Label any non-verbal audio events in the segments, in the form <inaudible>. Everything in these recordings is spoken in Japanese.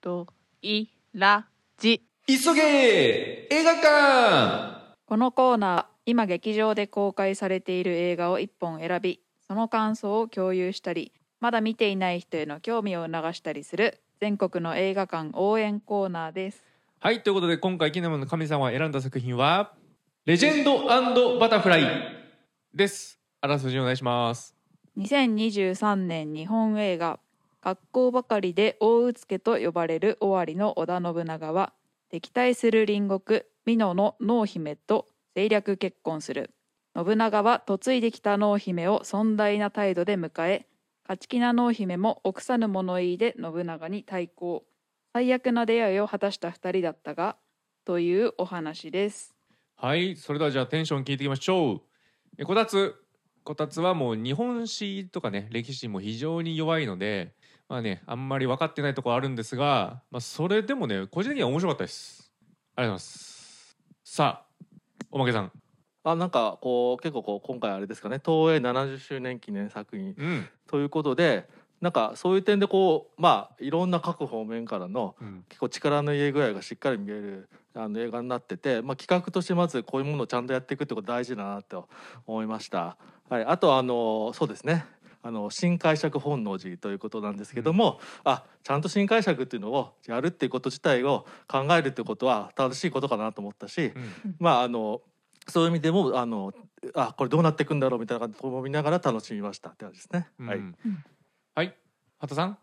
といらじ急げ映画館このコーナーは今劇場で公開されている映画を1本選びその感想を共有したりまだ見ていない人への興味を促したりする全国の映画館応援コーナーですはい、ということで今回キネマの神様が選んだ作品は、レジェンドバタフライです。あらすじお願いします。2023年日本映画「格好ばかりで大うつけ」と呼ばれる尾張の織田信長は敵対する隣国美濃の濃姫と政略結婚する。信長は嫁いできた濃姫を尊大な態度で迎え勝ち気な濃姫も臆さぬ物言いで信長に対抗。最悪な出会いを果たした2人だったがというお話です。はい、それではじゃあテンション聞いていきましょう。えこたつ、こたつはもう日本史とかね、歴史も非常に弱いので、まあね、あんまり分かってないところあるんですが、まあそれでもね、個人的には面白かったです。ありがとうございます。さあ、おまけさん。あなんかこう結構こう今回あれですかね東映70周年記念作品うん。ということでなんかそういう点でこうまあいろんな各方面からのうん。結構力の入れ具合がしっかり見えるあの映画になってて、まあ、企画としてまずこういうものをちゃんとやっていくってこと大事だなと思いました。はい、あとあのそうですねあの新解釈本能寺ということなんですけども、あちゃんと新解釈っていうのをやるっていうこと自体を考えるっていうことは正しいことかなと思ったし、うん。まああのそういう意味でもあのあこれどうなっていくんだろうみたいなことを見ながら楽しみましたって感じですね。はい、うん。はい、畑さん？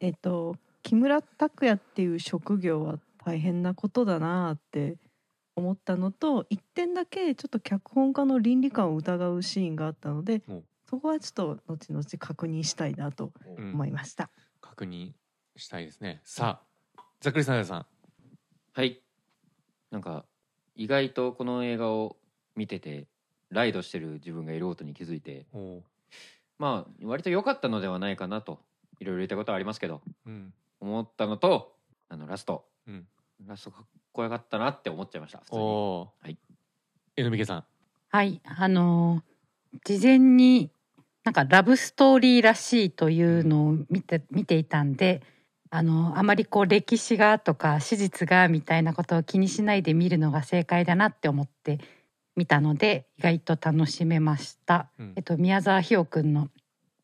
えっと木村拓哉っていう職業は大変なことだなって思ったのと一点だけちょっと脚本家の倫理観を疑うシーンがあったのでおそこはちょっと後々確認したいなとうん思いました。確認したいですね。さあ、ざっくりさんさん。はいなんか意外とこの映画を見ててライドしてる自分がいることに気づいてまあ割と良かったのではないかなといろいろ言ったことはありますけどうん。思ったのとあのラストうん。ラストかっこよかったなって思っちゃいました普通におお。はい。えのみけさん。はい、あのー事前になんかラブストーリーらしいというのを見て見ていたんで、あのあまりこう歴史がとか史実がみたいなことを気にしないで見るのが正解だなって思って見たので意外と楽しめました。うんえっと宮沢ひよくんの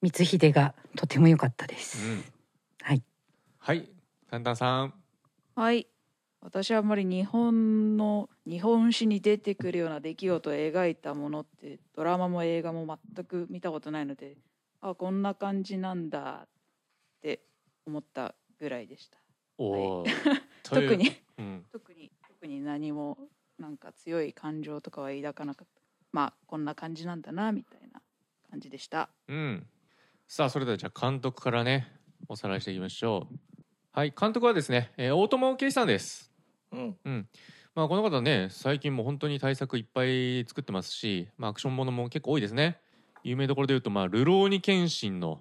光秀がとても良かったでうす。ん。はい。はい、タンタンさん。はい私はあんまり日本の日本史に出てくるような出来事を描いたものってドラマも映画も全く見たことないのであこんな感じなんだって思ったぐらいでしたおお。<laughs> 特。にうん。特に特に何もなんか強い感情とかは抱かなかったまあこんな感じなんだなみたいな感じでしたうん。さあ、それではじゃあ監督からね、おさらいしていきましょう。はい、監督はですね、えー大友圭さんです。うんうん。まあ、この方ね、最近も本当に大作いっぱい作ってますし、まあ、アクションものも結構多いですね。有名どころで言うと、まあ、ルローニケンシンの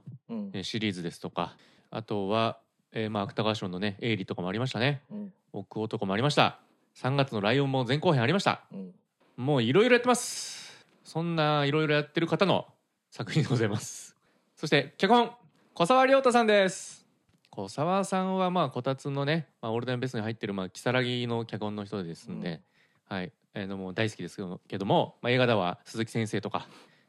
シリーズですとか、あとは、えーまあ、芥川賞のね、エイリとかもありましたね。うん奥男もありました。3月のライオンも前後編ありました。うんもういろいろやってます。そんないろいろやってる方の作品でございます。そして脚本小沢亮太さんです。小沢さんはまあこたつのね、まあ、オールデンベストに入ってるまあ如月の脚本の人ですんで、はい、えー、のもう大好きですけども、まあ、映画では鈴木先生とか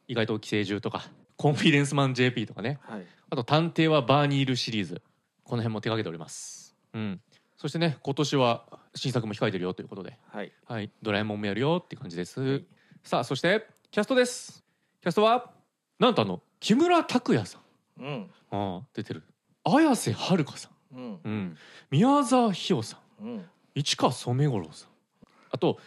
意外と寄生獣とかコンフィデンスマン JP とかね。はい。あと探偵はバーニールシリーズ。この辺も手掛けております。うん、そしてね今年は新作も控えてるよということで。はい。はい、ドラえもんもやるよっていう感じです。はい。さあ、そしてキャストです。キャストはなんとあの木村拓哉さん、うん。ああ出てる。綾瀬はるかさん、うん。うん、宮沢ひよさん、うん。市川染五郎さん、あと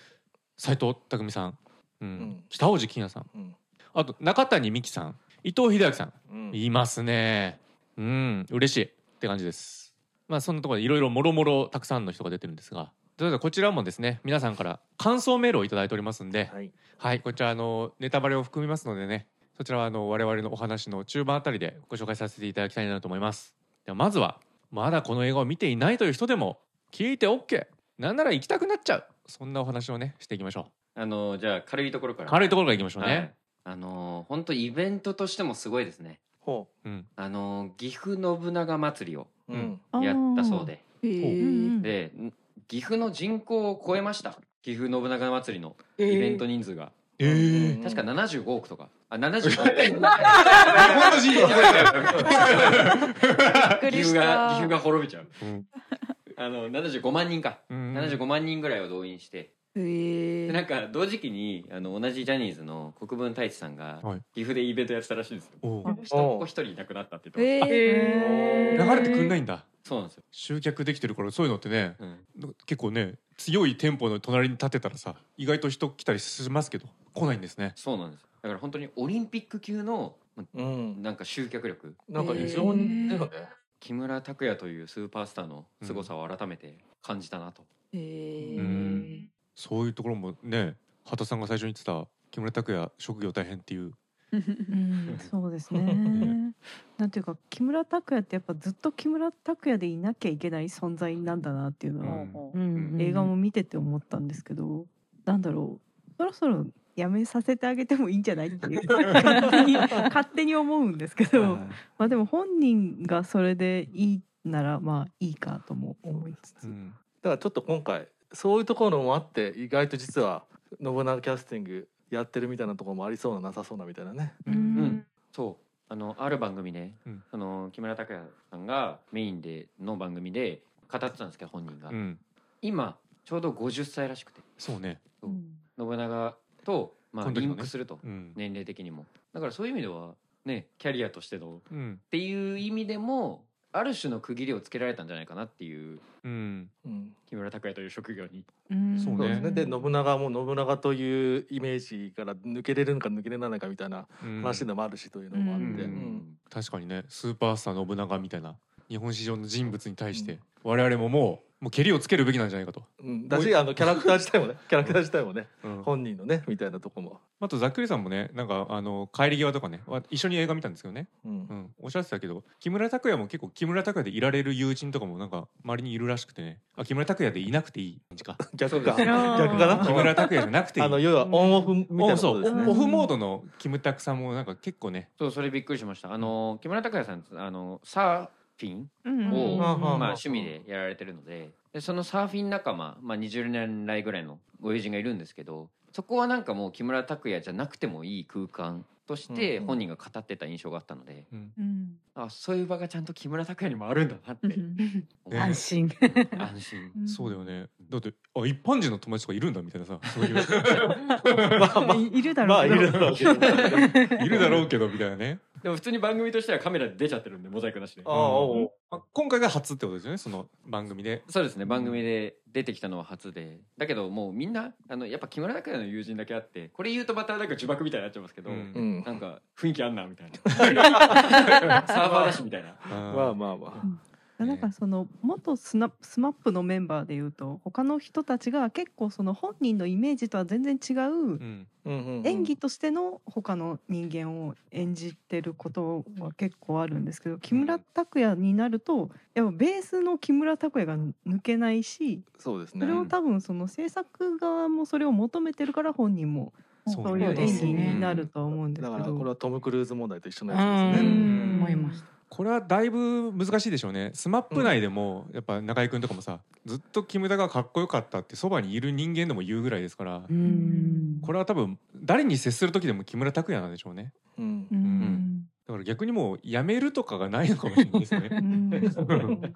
斉藤工さん、うん。ん。北大路欣也さん、うん。あと中谷美紀さん、伊藤英明さん、うん。いますね。うん、嬉しいって感じです。まあそんなところでいろいろもろもろたくさんの人が出てるんですが、というこちらもですね、皆さんから感想メールをいただいておりますんで、はい。はい、こちらあのネタバレを含みますのでね、そちらはあの我々のお話の中盤あたりでご紹介させていただきたいなと思います。ではまずはまだこの映画を見ていないという人でも聞いて OK。なんなら行きたくなっちゃう。そんなお話をねしていきましょあのじゃあ軽いところかう。ら軽いところから行きましょうね。はい。あの本当イベントとしてもすごいですね。ほう。ん。あの岐阜信長祭りをうん。やったそうで。へう。んでん岐阜の人口を超えました。岐阜信長祭りのイベント人数が、えーうん。確か75億とか。あ <laughs> 75億。日本の <laughs> くり岐阜が岐阜が滅びちゃう。うん。あの75万人か、うん。75万人ぐらいを動員して。へえでなんか同時期にあの同じジャニーズの国分太一さんがはい。岐阜でイベントやってたらしいんですよ。おう。人っ子一人いなくなったって言ってました。へえ流れてくんないんだ。そうなんですよ、集客できてるからそういうのってね。うん、結構ね強い店舗の隣に立てたらさ意外と人来たりしますけど来ないんですね。そうなんですよ。だから本当にオリンピック級のまうん。なんか集客力。なんか非常にだよね。木村拓哉というスーパースターの凄さを改めて感じたなと、へうえん。そういうところもね畑さんが最初に言ってた木村拓哉職業大変っていううん。そうですね。なんていうか木村拓哉ってやっぱずっと木村拓哉でいなきゃいけない存在なんだなっていうのは、うん映画も見てて思ったんですけど、なんだろうそろそろやめさせてあげてもいいんじゃないっていう <laughs> 勝手に勝手に思うんですけど、まあでも本人がそれでいいならまあいいかとも思いつつ、うん。だからちょっと今回そういうところもあって意外と実は信長キャスティングやってるみたいなところもありそうななさそうなみたいなね。うん。うん。そう。あのある番組で、うん。その木村拓哉さんがメインでの番組で語ってたんですけど本人が、うん。今ちょうど50歳らしくて。そうね。う。ん信長と、まあ、リンクすると、うん。年齢的にも。だからそういう意味ではねキャリアとしての。っうん。ていう意味でもある種の区切りをつけられたんじゃないかなっていううん。うん木村拓哉という職業に。うん。そうですね。で信長も信長というイメージから抜けれるのか抜けれないのかみたいなうん。話でもあるしというのもあって、ううん。ん確かにね。スーパースター信長みたいな日本史上の人物に対して我々ももうもう蹴りをつけるべきなんじゃないかと、うん、だしあのキャラクター自体もね <laughs> キャラクター自体もねうん。本人のねみたいなとこも、あとざっくりさんもねなんかあの帰り際とかねわ一緒に映画見たんですけどね、うん。うん、おっしゃってたけど木村拓哉も結構木村拓哉でいられる友人とかもなんか周りにいるらしくてね。あ木村拓哉でいなくていい。<laughs> 感じか。<laughs> 逆か逆かな？木村拓哉じゃなくていい。あの要はオンオフみたいなこおそうとですね。オフモードのキムタクさんもなんか結構ね。そうそれびっくりしました。あの木村拓哉さんあのサーフィン？うん。を、うんまあ、うん。趣味でやられてるので。でそのサーフィン仲間、まあ、20年来ぐらいのご友人がいるんですけどそこはなんかもう木村拓哉じゃなくてもいい空間として本人が語ってた印象があったので、うん。うんあそういう場がちゃんと木村拓哉にもあるんだなって。安心。安心。そうだよね。だってあ一般人の友達とかいるんだみたいなさそういう。<laughs> まあまあ。いいるだまあろうけど。いるだろうけど。いるだろうけどみたいなね。でも普通に番組としてはカメラで出ちゃってるんでモザイクなしで。ああおうあ今回が初ってことですよねその番組で。そうですね番組で出てきたのは初で。だけどもうみんなあのやっぱ木村拓哉の友人だけあってこれ言うとまたなんか呪縛みたいになっちゃいますけど、うん。うん。なんか雰囲気あんなみたいな <laughs> サーファーだしみたいな。まあまあまあ。なんかその元スナスマップのメンバーでいうと他の人たちが結構その本人のイメージとは全然違う演技としての他の人間を演じてることは結構あるんですけど木村拓哉になるとやっぱベースの木村拓哉が抜けないしそうですね。それを多分その制作側もそれを求めてるから本人もそういう演技そうですね。になるとは思うんですだけど。からこれはトム・クルーズ問題と一緒のうやつですね。ん。思いました。これはだいぶ難しいでしょうね。スマップ内でもやっぱ中居君とかもさずっとキムタがかっこよかったってそばにいる人間でも言うぐらいですから。うん。これは多分誰に接する時でも木村拓哉なんでしょうね。うん。うん。ん。だから逆にもうやめるとかがないのかもしれないですうね。ん。<laughs>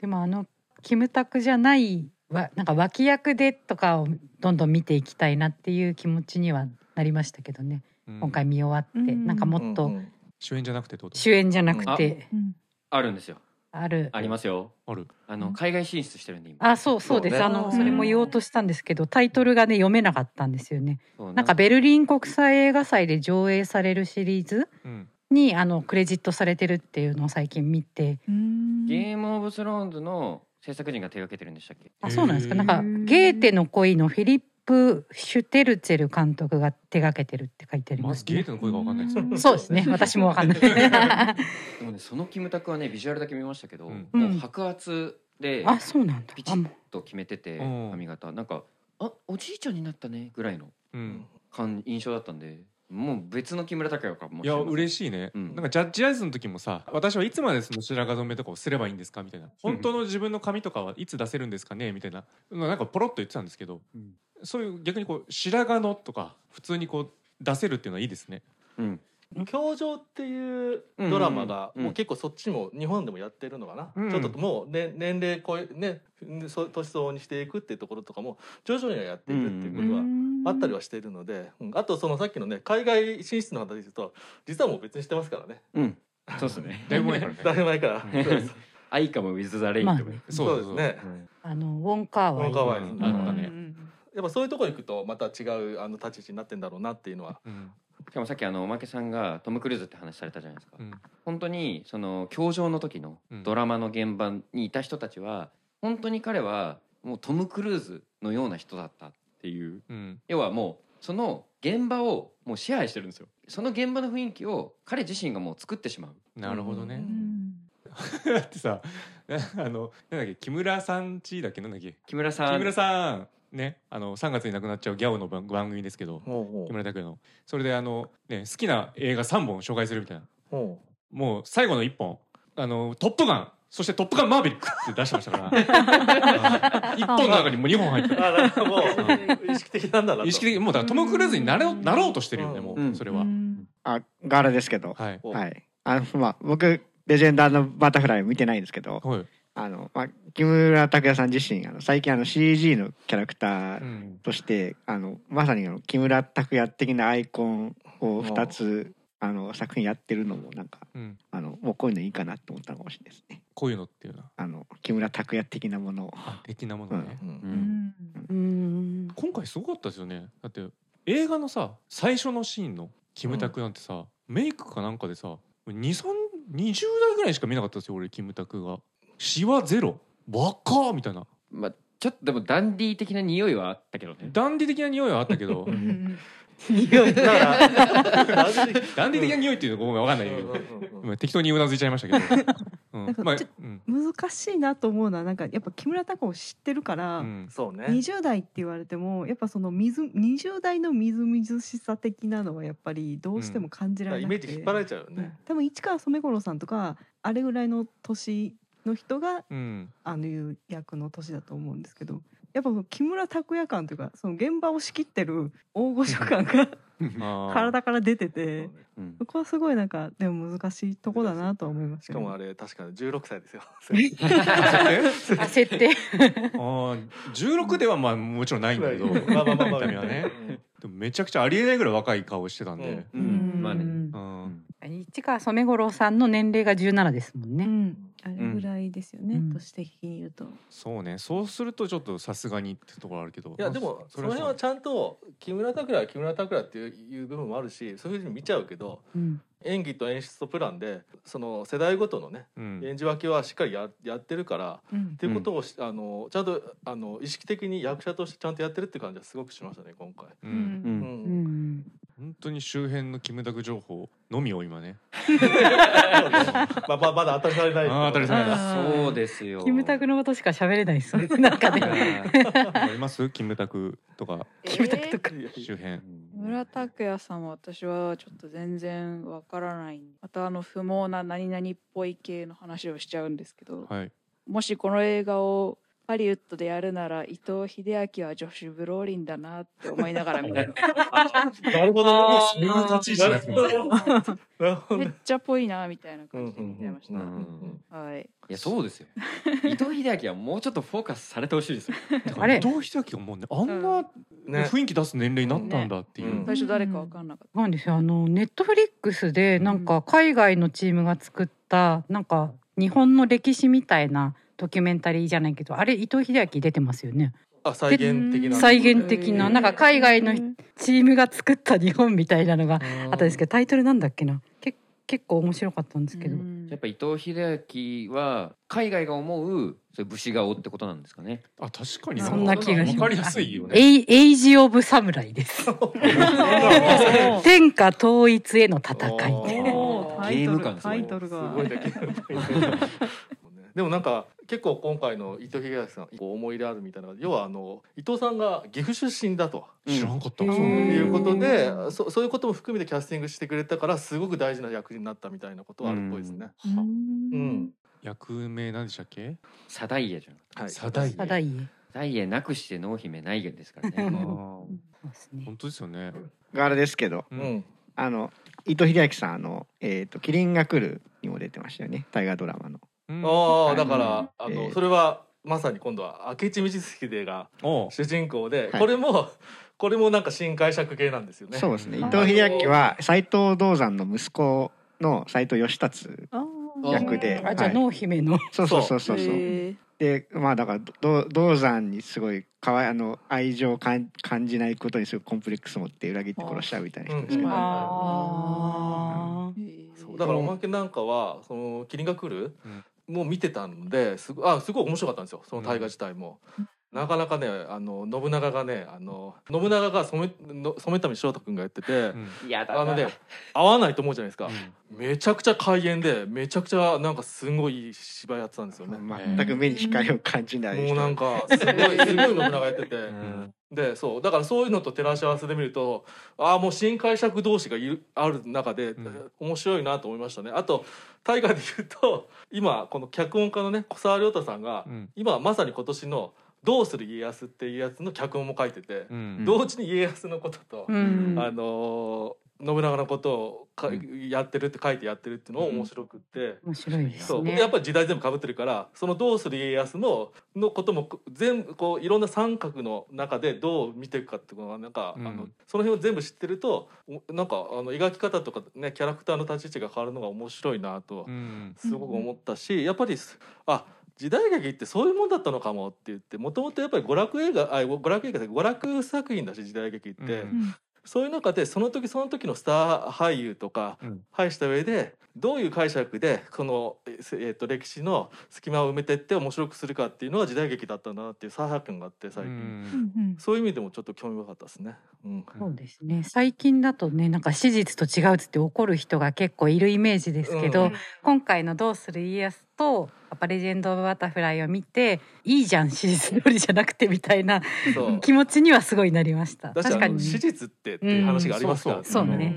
でもあのキムタクじゃないわなんか脇役でとかをどんどん見ていきたいなっていう気持ちにはなりましたけどね、うん。今回見終わって、うん。なんかもっとうんうん。主演じゃなくて主演じゃなくて。うん。あるんですよ。ある。ありますよ。ある。あの海外進出してるんで今。あそうそうです。そうね。あのそれも言おうとしたんですけどタイトルがね読めなかったんですよね。なんかベルリン国際映画祭で上映されるシリーズうん。にあのクレジットされてるっていうのを最近見て。うんゲームオブスローンズの制作人が手掛けてるんでしたっけ？あそうなんですか。なんかゲーテの恋のフィリップ・シュテルツェル監督が手掛けてるって書いてありますね。まずゲートの声が分かんないです。うん。そうですね。私もわかんない。<laughs> でもねそのキムタクはねビジュアルだけ見ましたけど、うん。もう白髪であそうなんだ。ピチッと決めててう。ん髪型。なんかあおじいちゃんになったねぐらいのうん。感印象だったんでもう別の木村拓哉かもいや嬉ししいね、うん。なんかジャッジアイズの時もさ私はいつまでその白髪染めとかをすればいいんですか？みたいな。本当の自分の髪とかはいつ出せるんですかね？みたいな。なんかポロッと言ってたんですけど、うん。そういう逆にこう白髪のとか普通にこう出せるっていうのはいいですね。うん教場っていうドラマがもう結構そっちも日本でもやってるのかな、うんちょっともう、ね、年齢こうねそう年相応にしていくっていうところとかも徐々にはやっていくっていうことはあったりはしているので、うん。あとそのさっきのね海外進出の話で言うと実はもう既にしてますからね。うん。そうですね。<laughs> だいぶ前からね。だいぶ前から。う <laughs> んそうです。 I Come with the Rain とか。まあね。そうですね。あのウォンカーワイ。ウォンカーワイ。うん。あったねうんやっぱそういうところ行くとまた違うあの立ち位置になってんだろうなっていうのはうんしかもさっきあのおまけさんがトム・クルーズって話されたじゃないですか、うん。本当にその教場の時のうん。ドラマの現場にいた人たちは本当に彼はもうトム・クルーズのような人だったっていう。うん。要はもうその現場をもう支配してるんですよ。その現場の雰囲気を彼自身がもう作ってしまう。なるほどね、うん。<laughs> だってさ <laughs> あのなんだっけ木村さんちだっけなんだっけ？木村さん。木村さんねあの3月に亡くなっちゃうギャオの番番組ですけどほ木村拓哉の。それであの、ね、好きな映画3本紹介するみたいな。もう最後の1本「あのトップガン」そして「トップガンマーヴェリック」って出してましたから。<laughs> 1本の中にもう2本入ってる。うあなんかもう意識的なんだなと。意識的にもうだからトム・クルーズになれなろうとしてるよねもうそれは、あ柄ですけど、はい。おはい。あのまあ僕レジェンダーのバタフライ見てないんですけど、はい、あのまあ木村拓哉さん自身あの最近あの CG のキャラクターうんとして、あのまさにあの木村拓哉的なアイコンを2つあの作品やってるのもなんかうん、あのもうこういうのいいかなと思ったのかもしれないですね。こういうのっていうの？はあの木村拓哉的なもの。的なものね、うん。うん。うん。今回すごかったですよね。だって映画のさ最初のシーンのキムタクなんてさ、メイクかなんかでさ2320代ぐらいしか見なかったですよ俺キムタクがシワゼロ？若っみたいな。まあちょっとでもダンディー的な匂いはあったけどね。ダンディ的な匂いはあったけど。<laughs> 匂いだから。<laughs> ダンディ的な匂いっていうのごめんわかんない。けど、まあ適当にうなずいちゃいましたけど、<laughs> うん。まあなんかちょうん。難しいなと思うのはなんかやっぱ木村拓哉を知ってるから、うんそうね。20代って言われてもやっぱその水20代のみずみずしさ的なのはやっぱりどうしても感じられイなくて、メージ引っ張られちゃうようん。ね多分市川染五郎さんとかあれぐらいの年の人がうん。あのいう役の年だと思うんですけどやっぱ木村拓哉感というかその現場を仕切ってる大御所感が体から出ててうん。そこはすごいなんかでも難しいとこだなとは思いますしかけど。もあれ確かに16歳ですよ。あ設定あー16ではまあもちろんないんだけど <laughs> まあまあまあまあ。見た目はね。でもめちゃくちゃありえないぐらい若い顔してたんで、ううん。んまあね。うん。市川染五郎さんの年齢が17ですもんね。うん、あれぐらいですよね、うん。年的に言うと。そうね。そうするとちょっとさすがにってところあるけど。いやでもその辺はちゃんと木村拓哉は木村拓哉っていう部分もあるしそういうふうに見ちゃうけどうん。演技と演出とプランでその世代ごとのねうん。演じ分けはしっかりややってるからうん。っていうことをし、あのちゃんとあの意識的に役者としてちゃんとやってるって感じはすごくしましたね今回。ううん。うん。うんん本当に周辺のキムタク情報のみを今ね。まあまあまだ当たりされない。当たり前だあーそうですよ。キムタクのことしか喋れないですね。なんかいやね。あります？キムタクとか。キムタクとか。周辺。村拓哉さんは私はちょっと全然わからない。またあの不毛な何々っぽい系の話をしちゃうんですけど、はい。もしこの映画をハリウッドでやるなら伊藤英明はジョシュ・ブローリンだなって思いながら見て <laughs> なるほどね。そういう立ち位置で。めっちゃぽいなみたいな感じで見てました、はい。いやそうですよ。伊藤英明はもうちょっとフォーカスされてほしいですよ。あれ？伊藤英明がもうねあんなね。雰囲気出す年齢になったんだっていう、ね。最初誰かわかんなかった、なんですよ。あのネットフリックスでなんか海外のチームが作ったなんか日本の歴史みたいなドキュメンタリーじゃないけどあれ伊藤英明出てますよね。あ再現的な。再現的ななんか海外のチームが作った日本みたいなのがあったんですけどタイトルなんだっけな？け結構面白かったんですけど、うん。やっぱ伊藤英明は海外が思うそういう武士顔ってことなんですかね。あ確かにそんな気がします。わかりやすいよね。エイエイジ・オブ・サムライです。<laughs> 天下統一への戦い。おー。おータイトルゲーム感すごいタイトルが。すごいだけ。<laughs> でもなんか結構今回の伊藤英明さんこう思い入れあるみたいな要はあの伊藤さんが岐阜出身だと。知らんかった、そういうことでそそういうことも含めてキャスティングしてくれたからすごく大事な役になったみたいなことはあるっぽいですね。うん、役名なんでしたっけ？サダイエじゃんはい、サダイエ。サダイエ。なくして濃姫ないげですからね。そうですね。本当ですよね。があれですけどううん。ん、あの伊藤英明さんあの「えー、とキリンが来る」にも出てましたよね。大河ドラマの。うん。ああだから、あのえー。それはまさに今度は明智光秀が主人公で、はい。これもこれもなんか新解釈系なんですよね。そうですね。伊うん。藤英明は斎藤道山の息子の斎藤義達あ役であじゃあ濃姫の。そうそうそうそう。そう。へでまあだからど道山にすごいかわいあの愛情を感感じないことにすごいコンプレックス持って裏切って殺しちゃうみたいな人ですうんね。あーへー。そう。だからおまけなんかはそのキリンが来る、もう見てたんですごあすごい面白かったんですよその大河自体も。なかなかねあの信長がねあの信長が染めの染谷翔太君がやってて、うんやだあのね合わないと思うじゃないですか、めちゃくちゃ開演でめちゃくちゃなんかすごい芝居やってたんですよね。全く目に光を感じない人。もうなんかすごいすごい信長やってて、んでそう。だからそういうのと照らし合わせで見るとああもう新解釈同士がいるある中で、ん。面白いなと思いましたね。あと大河で言うと今この脚本家のね小沢亮太さんが、うん。今まさに今年の「どうする家康」っていうやつの脚本も書いてて、うん。同時に家康のことと、うん。あのー信長のことをか、うやってるって書いてやってるっていうのも面白くって。面白いですそう、ねやっぱり時代全部被ってるからその「どうする家康の」のことも全部こういろんな三角の中でどう見ていくかっていうのはなんか、うん。あのその辺を全部知ってるとおなんかあの描き方とかねキャラクターの立ち位置が変わるのが面白いなとうん。すごく思ったし、やっぱりあ時代劇ってそういうもんだったのかもって言ってもともとやっぱり娯楽映画あ娯楽映画で娯楽作品だし時代劇って、うんそういう中でその時その時のスター俳優とかうん。配した上でどういう解釈でこの、えーえーと歴史の隙間を埋めてって面白くするかっていうのが時代劇だったんだなっていう再発見があって最近、うん。そういう意味でもちょっと興味深かったですね。うん。そうですね。最近だとねなんか史実と違うっつって怒る人が結構いるイメージですけど、うん。今回の「どうする家康」と「パパレジェンド・オブ・バタフライ」を見ていいじゃん史実よりじゃなくてみたいなそう。気持ちにはすごいなりました。確かに。ね史実ってっていう話がありますから、うんそうね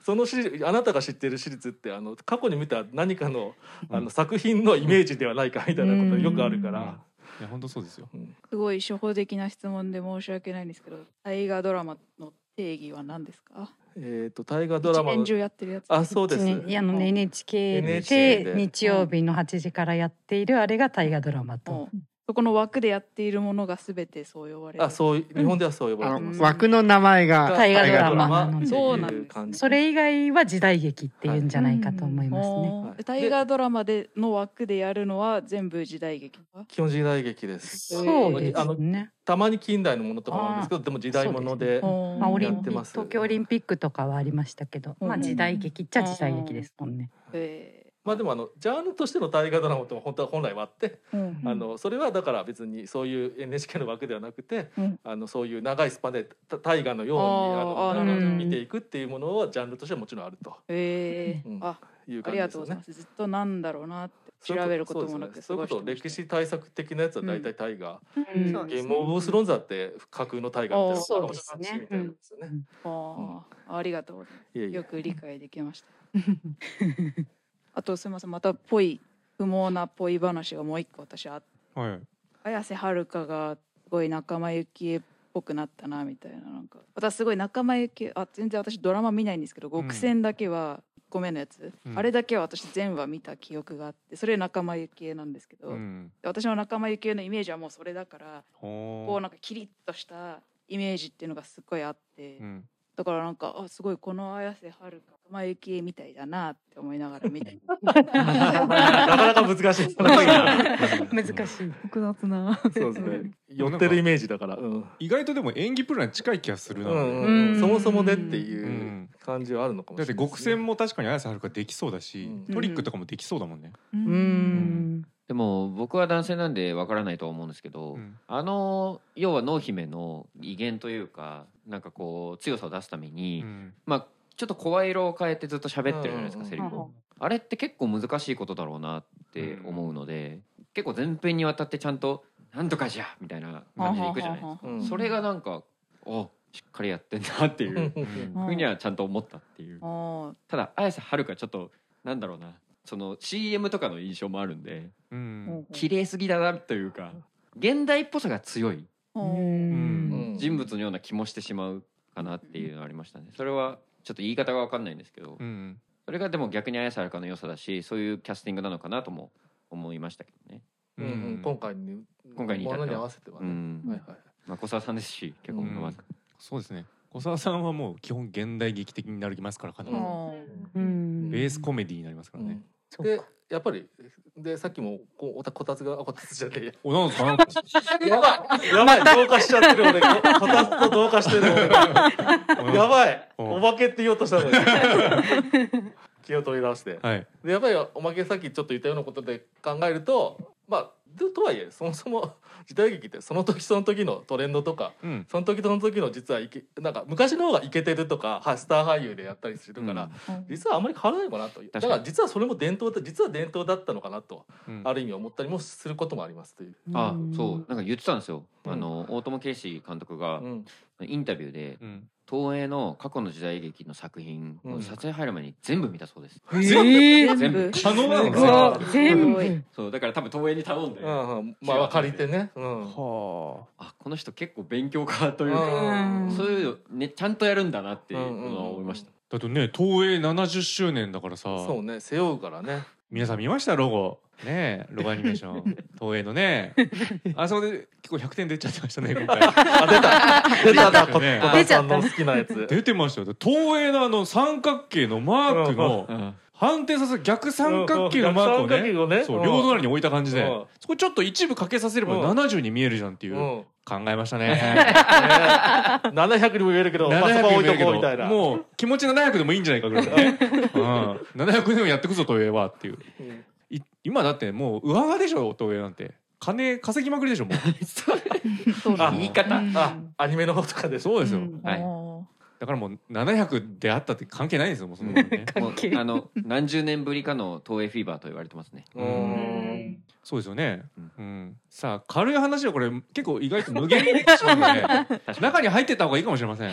その史あなたが知っている史実ってあの過去に見た何かのあの作品のイメージではないかみたいなことがよくあるから。いや本当そうですよ。うん。すごい初歩的な質問で申し訳ないんですけど大河ドラマの定義は何ですか？えっ、と大河ドラマ年中やってるやつ。あそうです。ねいやあのね NHK でで。日曜日の8時からやっているあれが大河ドラマと。うんそこの枠でやっているものが全てそう呼ばれる。あそう日本ではそう呼ばれてます。枠の名前が大河ドラマ。なのでそうなんです。感じ。それ以外は時代劇っていうんじゃないかと思いますね。大河ドラマでの枠でやるのは全部時代劇か。基本時代劇です。そうですね。たまに近代のものとかもあるんですけど、でも時代物で。おーまあオリンピックやってます。東京オリンピックとかはありましたけど、まあうん。時代劇っちゃ時代劇ですもんね。えまあでもあのジャンルとしての大河ドラマと本当は本来はあって、ーうん。あのそれはだから別にそういう NHK の枠ではなくて、うん。あのそういう長いスパンでた大河のようにあのあーなるほど見ていくっていうものはジャンルとしてはもちろんあると。えー。うん。あいうありが感じですよね。とうございま。す。ずっとなんだろうなって調べることもなくそういうことそういうこと歴史対策的なやつは大体大河、うん。そうゲームオブスローンズだって架空の大河みたいなそうですね。みたいなんですよね。ありがとうございます。いえいえよく理解できました <laughs> あとすみませんまたぽい不毛なぽい話がもう一個私あって。はい。綾瀬はるかがすごい仲間由紀恵っぽくなったなみたいななんか。私すごい仲間由紀恵あ全然私ドラマ見ないんですけど極戦だけは1個目のやつ、うん。あれだけは私全話見た記憶があってそれ仲間由紀恵なんですけど、うん。私の仲間由紀恵のイメージはもうそれだからほこうなんかキリッとしたイメージっていうのがすっごいあって、うん。だからなんかあすごいこの綾瀬はるか仲間由紀恵みたいだなって思いながら見てなかなか難しい。難しい。複雑なそうですね。寄ってるイメージだから。うん。意外とでも演技プラン近い気がするな、そもそもでっていううん感じはあるのかもしれない。だって極戦も確かに綾瀬はるかできそうだし、うんトリックとかもできそうだもんね、うーん。でも僕は男性なんでわからないとは思うんですけど、うんあの要は濃姫の威厳というかなんかこう強さを出すために、うんまあちょっと声色を変えてずっと喋ってるじゃないですか、うんセリフうんをあれって結構難しいことだろうなって思うので、結構全編にわたってちゃんと「なんとかじゃ!」みたいな感じでいくじゃないですか。うんそれがなんかおしっかりやってんなっていうう <laughs> んふうにはちゃんと思ったっていう。あただ綾瀬はるかちょっとなんだろうな。その CM とかの印象もあるんでうーん綺麗すぎだなというか現代っぽさが強いうん人物のような気もしてしまうかなっていうのがありましたね。それはちょっと言い方が分かんないんですけどうんそれがでも逆に綾瀬はるかの良さだしそういうキャスティングなのかなとも思いましたけどね。うんうん。今回に今回に。ものに合わせてはね、うん。はいはい。まあ小沢さんですし結構そうですね。小沢さんはもう基本現代劇的になりますからかなり。うん。ベースコメディになりますからね。でそうかやっぱりでさっきもこうおたこたつがあこたつじゃねえや。<laughs> おなんですかな？ん <laughs> かやばい。やばい。同化しちゃってる俺ここたつと同化してる俺 <laughs> やばい。うん。おまけって言おうとしたのに。気を取り直して。はい。でやっぱりおまけさっきちょっと言ったようなことで考えるとまあでとはいえそもそも <laughs> 時代劇ってその時その時のトレンドとかうん。その時その時の実はいけなんか昔の方がイケてるとかはスター俳優でやったりするから、実はあんまり変わらないのかなとだから実はそれも伝統だ実は伝統だったのかなと、うん。ある意味思ったりもすることもありますという。あそう。なんか言ってたんですよ。うん。あの大友圭司監督がうん。インタビューでうん東映の過去の時代劇の作品うんを撮影入る前に全部見たそうです。えー。全部。可能なの全部。そうだから多分東映に頼んで。うんうん、まあ借りてね。うん。はあ。この人結構勉強家といううかん。そういうのねちゃんとやるんだなっていうのは思いました。だとね東映70周年だからさ。そうね背負うからね。皆さん見ました？ロゴ。ねロゴアニメーション。<laughs> 東映のね。あそこで結構100点出ちゃってましたね <laughs> 今回。あ出た。出たなこね小田さんの好きなやつ。出てましたよ。東映のあの三角形のマークのうん反転させ逆三角形のマークをね逆三角形をね。そううん両隣に置いた感じでうん。そこちょっと一部かけさせればうん。70に見えるじゃんっていううん。考えましたね。<laughs> 七百にも言えるけど、まあそこは700置いとこうみたいな。どもう気持ち700でもいいんじゃないかぐらい。のねうん。700でもやってくぞ東映はっていう。うん。い今だってもう上側でしょ東映なんて。金稼ぎまくりでしょもう。<laughs> そうあ言い方。あ、アニメの方とかで。そうですよ、うん。はいだからもう700であったって関係ないんですよもうその、ね、もうあの何十年ぶりかの東映フィーバーと言われてますね。ううん。ん。そうですよね、ううん。さあ軽い話はこれ結構意外と無限にできてしまうので <laughs> 中に入ってった方がいいかもしれません、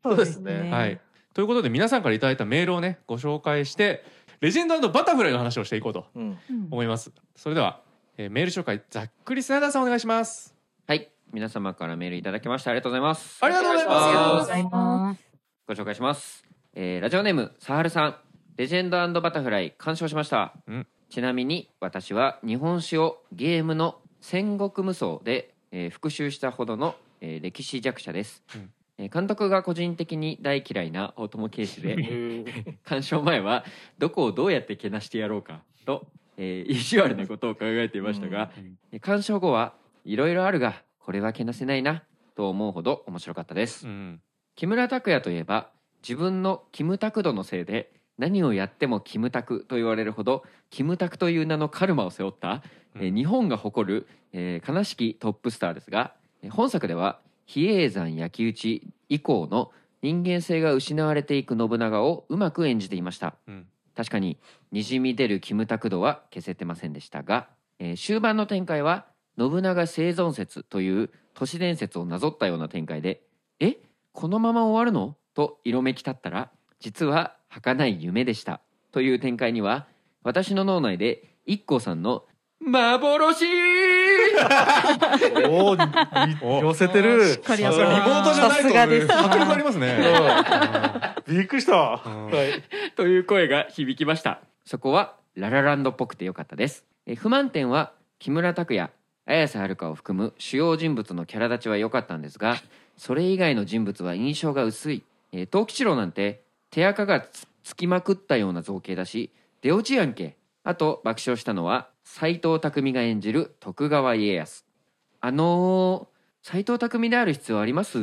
そうですね。はい。ということで皆さんからいただいたメールをねご紹介してレジェンドバタフライの話をしていこうとうん。思います。それでは、えーメール紹介ざっくりスナイダーさんお願いします。はい。皆様からメールいただきましてありがとうございます。ありがとうございます。ありがとうご紹介します、えーラジオネームさはるさん。レジェンドバタフライ鑑賞しました、うん。ちなみに私は日本史をゲームの戦国無双で、えー復習したほどの、えー歴史弱者です、うん。えー監督が個人的に大嫌いな大友圭司で鑑賞前はどこをどうやってけなしてやろうかと、えー意地悪なことを考えていましたが、えー鑑賞後はいろいろあるがこれはけなせないなと思うほど面白かったです、うん木村拓哉といえば自分のキムタク度のせいで何をやってもキムタクと言われるほどキムタクという名のカルマを背負った、えー日本が誇る、えー悲しきトップスターですがえー本作では比叡山焼き討ち以降の人間性が失われていく信長をうまく演じていました。うん。確かににじみ出るキムタク度は消せてませんでしたが、えー終盤の展開は信長生存説という都市伝説をなぞったような展開でえこのまま終わるの？と色めき立ったら実は儚い夢でした。という展開には私の脳内で IKKO さんの「幻!」おお、寄せてる。しっかりやっリモートじゃないと。迫力あります <laughs> ね。びっくりした。はうん。い。という声が響きました。そこはララランドっぽくてよかったです。え不満点は木村拓哉綾瀬はるかを含む主要人物のキャラ立ちは良かったんですがそれ以外の人物は印象が薄い。えー藤吉郎なんて手垢がつつきまくったような造形だし出落ちやんけ。あと爆笑したのは斎藤工が演じる徳川家康。あのー、斎藤工である必要あります？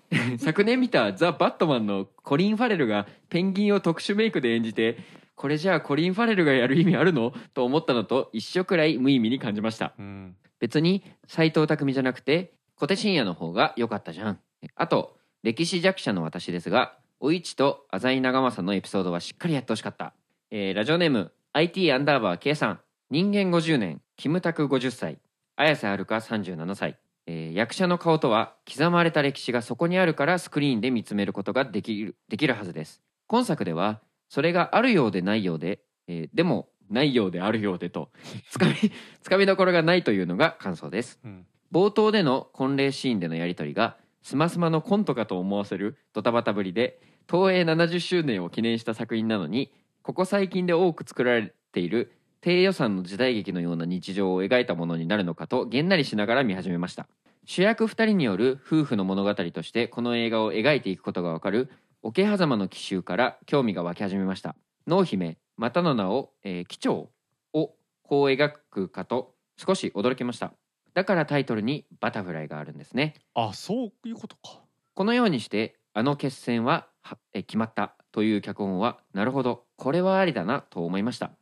<laughs> 昨年見たザ・バットマンのコリン・ファレルがペンギンを特殊メイクで演じてこれじゃあコリン・ファレルがやる意味あるの？と思ったのと一緒くらい無意味に感じました。うん。別に斎藤工じゃなくて小手伸也の方が良かったじゃん。あと歴史弱者の私ですがお市と浅井長政のエピソードはしっかりやってほしかった、えーラジオネーム IT アンダーバー K さん。人間50年キムタク50歳。綾瀬はるか37歳、えー役者の顔とは刻まれた歴史がそこにあるからスクリーンで見つめることができるできるはずです。今作ではそれがあるようでないようで、えーでもないようであるようでとつかみつかみどころがないというのが感想です。うん。冒頭での婚礼シーンでのやり取りがスマスマのコントかと思わせるドタバタぶりで東映70周年を記念した作品なのにここ最近で多く作られている低予算の時代劇のような日常を描いたものになるのかとげんなりしながら見始めました。主役2人による夫婦の物語としてこの映画を描いていくことがわかる桶狭間の奇襲から興味が湧き始めました。濃姫またの名を、えー、機長をこう描くかと少し驚きました。だからタイトルにバタフライがあるんですね。あそういうことか。このようにしてあの決戦ははえ決まったという脚本はなるほどこれはありだなと思いました。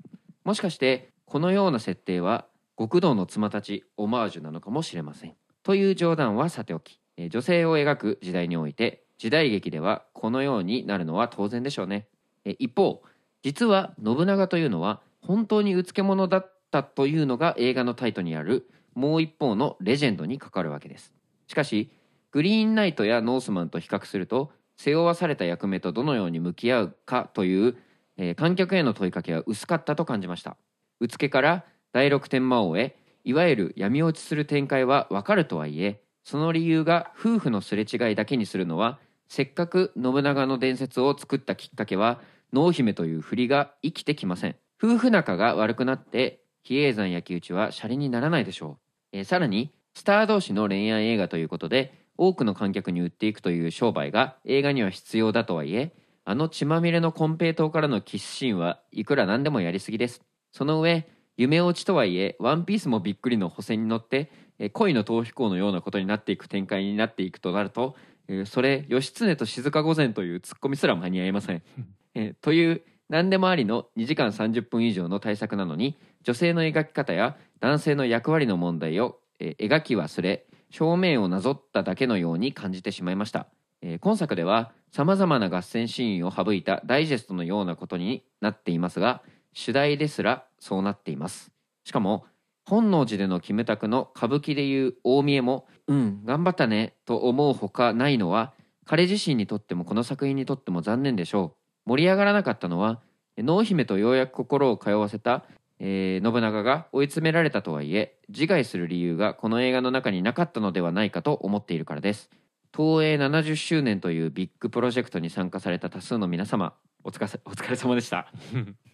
もしかしてこのような設定は極道の妻たちオマージュなのかもしれません。という冗談はさておきえ女性を描く時代において時代劇ではこのようになるのは当然でしょうね。え一方実は信長というのは本当にうつけ者だったというのが映画のタイトルにあるもう一方のレジェンドにかかるわけです。しかしグリーンナイトやノースマンと比較すると背負わされた役目とどのように向き合うかという、えー観客への問いかけは薄かったと感じました。うつけから第六天魔王へいわゆる闇落ちする展開はわかるとはいえその理由が夫婦のすれ違いだけにするのはせっかく信長の伝説を作ったきっかけは濃姫という振りが生きてきません。夫婦仲が悪くなって比叡山焼き討ちはシャレにならないでしょう、えーさらにスター同士の恋愛映画ということで多くの観客に売っていくという商売が映画には必要だとはいえあの血まみれの金平糖からのキスシーンはいくらなんでもやりすぎです。その上夢落ちとはいえワンピースもびっくりの補正に乗ってえー恋の逃避行のようなことになっていく展開になっていくとなると、えーそれ義経と静御前というツッコミすら間に合いません、<laughs> えーという何でもありの2時間30分以上の対策なのに女性の描き方や男性の役割の問題を、えー描き忘れ正面をなぞっただけのように感じてしまいました、えー今作ではさまざまな合戦シーンを省いたダイジェストのようなことになっていますが主題ですらそうなっています。しかも本能寺でのキムタクの歌舞伎でいう大見えも「うん頑張ったね」と思うほかないのは彼自身にとってもこの作品にとっても残念でしょう。盛り上がらなかったのは濃姫とようやく心を通わせた、えー信長が追い詰められたとはいえ自害する理由がこの映画の中になかったのではないかと思っているからです。東映70周年というビッグプロジェクトに参加された多数の皆様お疲れさ <laughs> お疲れ様でした、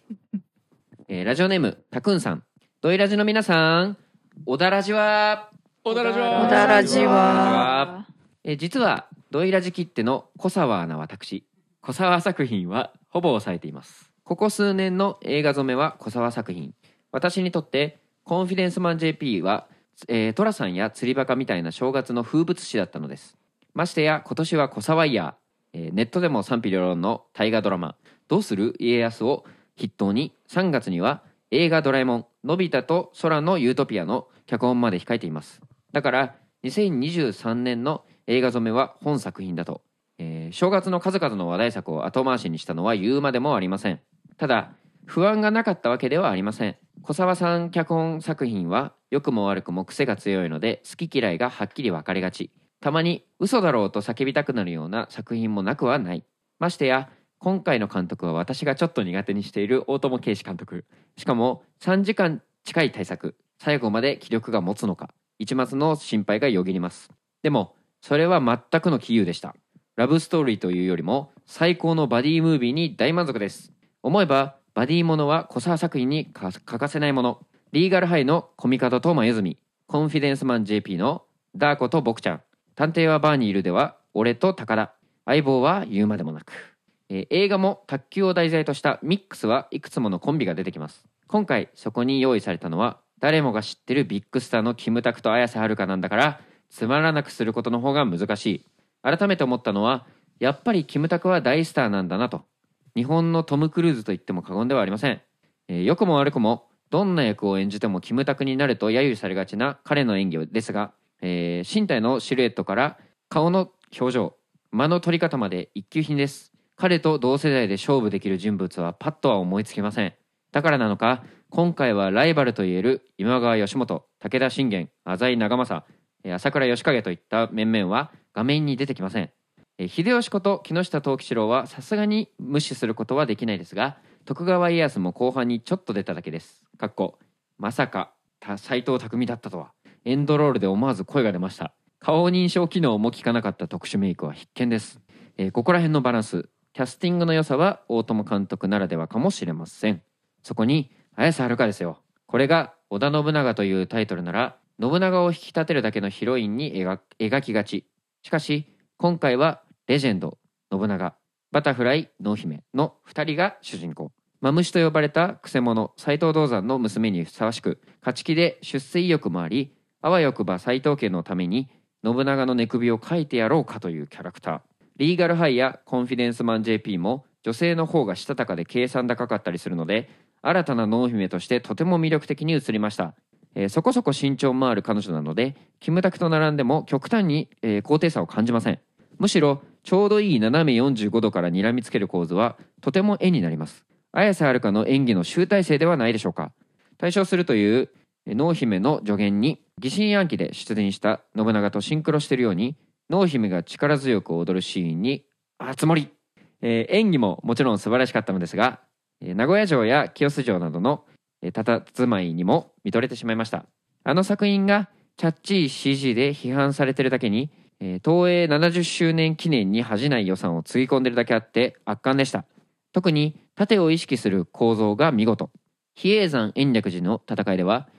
<laughs> えーラジオネームたくんさん。ドイラジの皆さん小田ラジはおだらじはおだらじははえー実はドイラジ切手の小沢な私小沢作品はほぼ抑えています。ここ数年の映画染めは小沢作品。私にとってコンフィデンスマン JP は、えー、トラさんや釣りバカみたいな正月の風物詩だったのです。ましてや今年は小沢イヤー、えーネットでも賛否両論の大河ドラマ「どうする家康」を筆頭に3月には映画「ドラえもんのび太と空のユートピア」の脚本まで控えています。だから2023年の映画染めは本作品だと、えー正月の数々の話題作を後回しにしたのは言うまでもありません。ただ不安がなかったわけではありません。小沢さん脚本作品は良くも悪くも癖が強いので好き嫌いがはっきり分かれがち。たまに嘘だろうと叫びたくなるような作品もなくはない。ましてや今回の監督は私がちょっと苦手にしている大友圭司監督。しかも3時間近い対策最後まで気力が持つのか。一末の心配がよぎります。でもそれは全くの杞憂でした。ラブストーリーというよりも最高のバディムービーに大満足です。思えばバディものは小沢作品に欠かせないもの。リーガルハイのコミカドと真泉コンフィデンスマン JP のダー子とボクちゃん。探偵はバーにいるでは俺と高田。相棒は言うまでもなく。えー映画も卓球を題材としたミックスはいくつものコンビが出てきます。今回そこに用意されたのは誰もが知ってるビッグスターのキムタクと綾瀬はるかなんだからつまらなくすることの方が難しい。改めて思ったのはやっぱりキムタクは大スターなんだなと。日本のトム・クルーズと言っても過言ではありません、えー良くも悪くもどんな役を演じてもキムタクになると揶揄されがちな彼の演技ですが、えー身体のシルエットから顔の表情間の取り方まで一級品です。彼と同世代で勝負できる人物はパッとは思いつきません。だからなのか今回はライバルといえる今川義元武田信玄浅井長政え朝倉義景といった面々は画面に出てきません。え秀吉こと木下藤吉郎はさすがに無視することはできないですが徳川家康も後半にちょっと出ただけです。かっこまさか斎藤工だったとは。エンドロールで思わず声が出ました。顔認証機能も効かなかった特殊メイクは必見です、えーここら辺のバランス。キャスティングの良さは大友監督ならではかもしれません。そこに綾瀬はるかですよ。これが織田信長というタイトルなら信長を引き立てるだけのヒロインに描描きがち。しかし今回はレジェンド信長バタフライ濃姫の2人が主人公。マムシと呼ばれたくせ者斎藤道山の娘にふさわしく勝ち気で出世意欲もありあわよくば斎藤家のために信長の寝首をかいてやろうかというキャラクター。リーガルハイやコンフィデンスマン JP も女性の方がしたたかで計算高かったりするので新たな濃姫としてとても魅力的に映りました、えーそこそこ身長もある彼女なのでキムタクと並んでも極端に、えー高低差を感じません。むしろちょうどいい斜め45度から睨みつける構図はとても絵になります。綾瀬はるかの演技の集大成ではないでしょうか。対象するという濃姫の助言に疑心暗鬼で出演した信長とシンクロしているように濃姫が力強く踊るシーンにあつ森、えー演技ももちろん素晴らしかったのですが、え名古屋城や清洲城などのえー佇まいにも見とれてしまいました。あの作品がキャッチー CG で批判されてるだけに、東映70周年記念に恥じない予算をつぎ込んでるだけあって圧巻でした。特に盾を意識する構造が見事。比叡山延暦寺の戦いでは、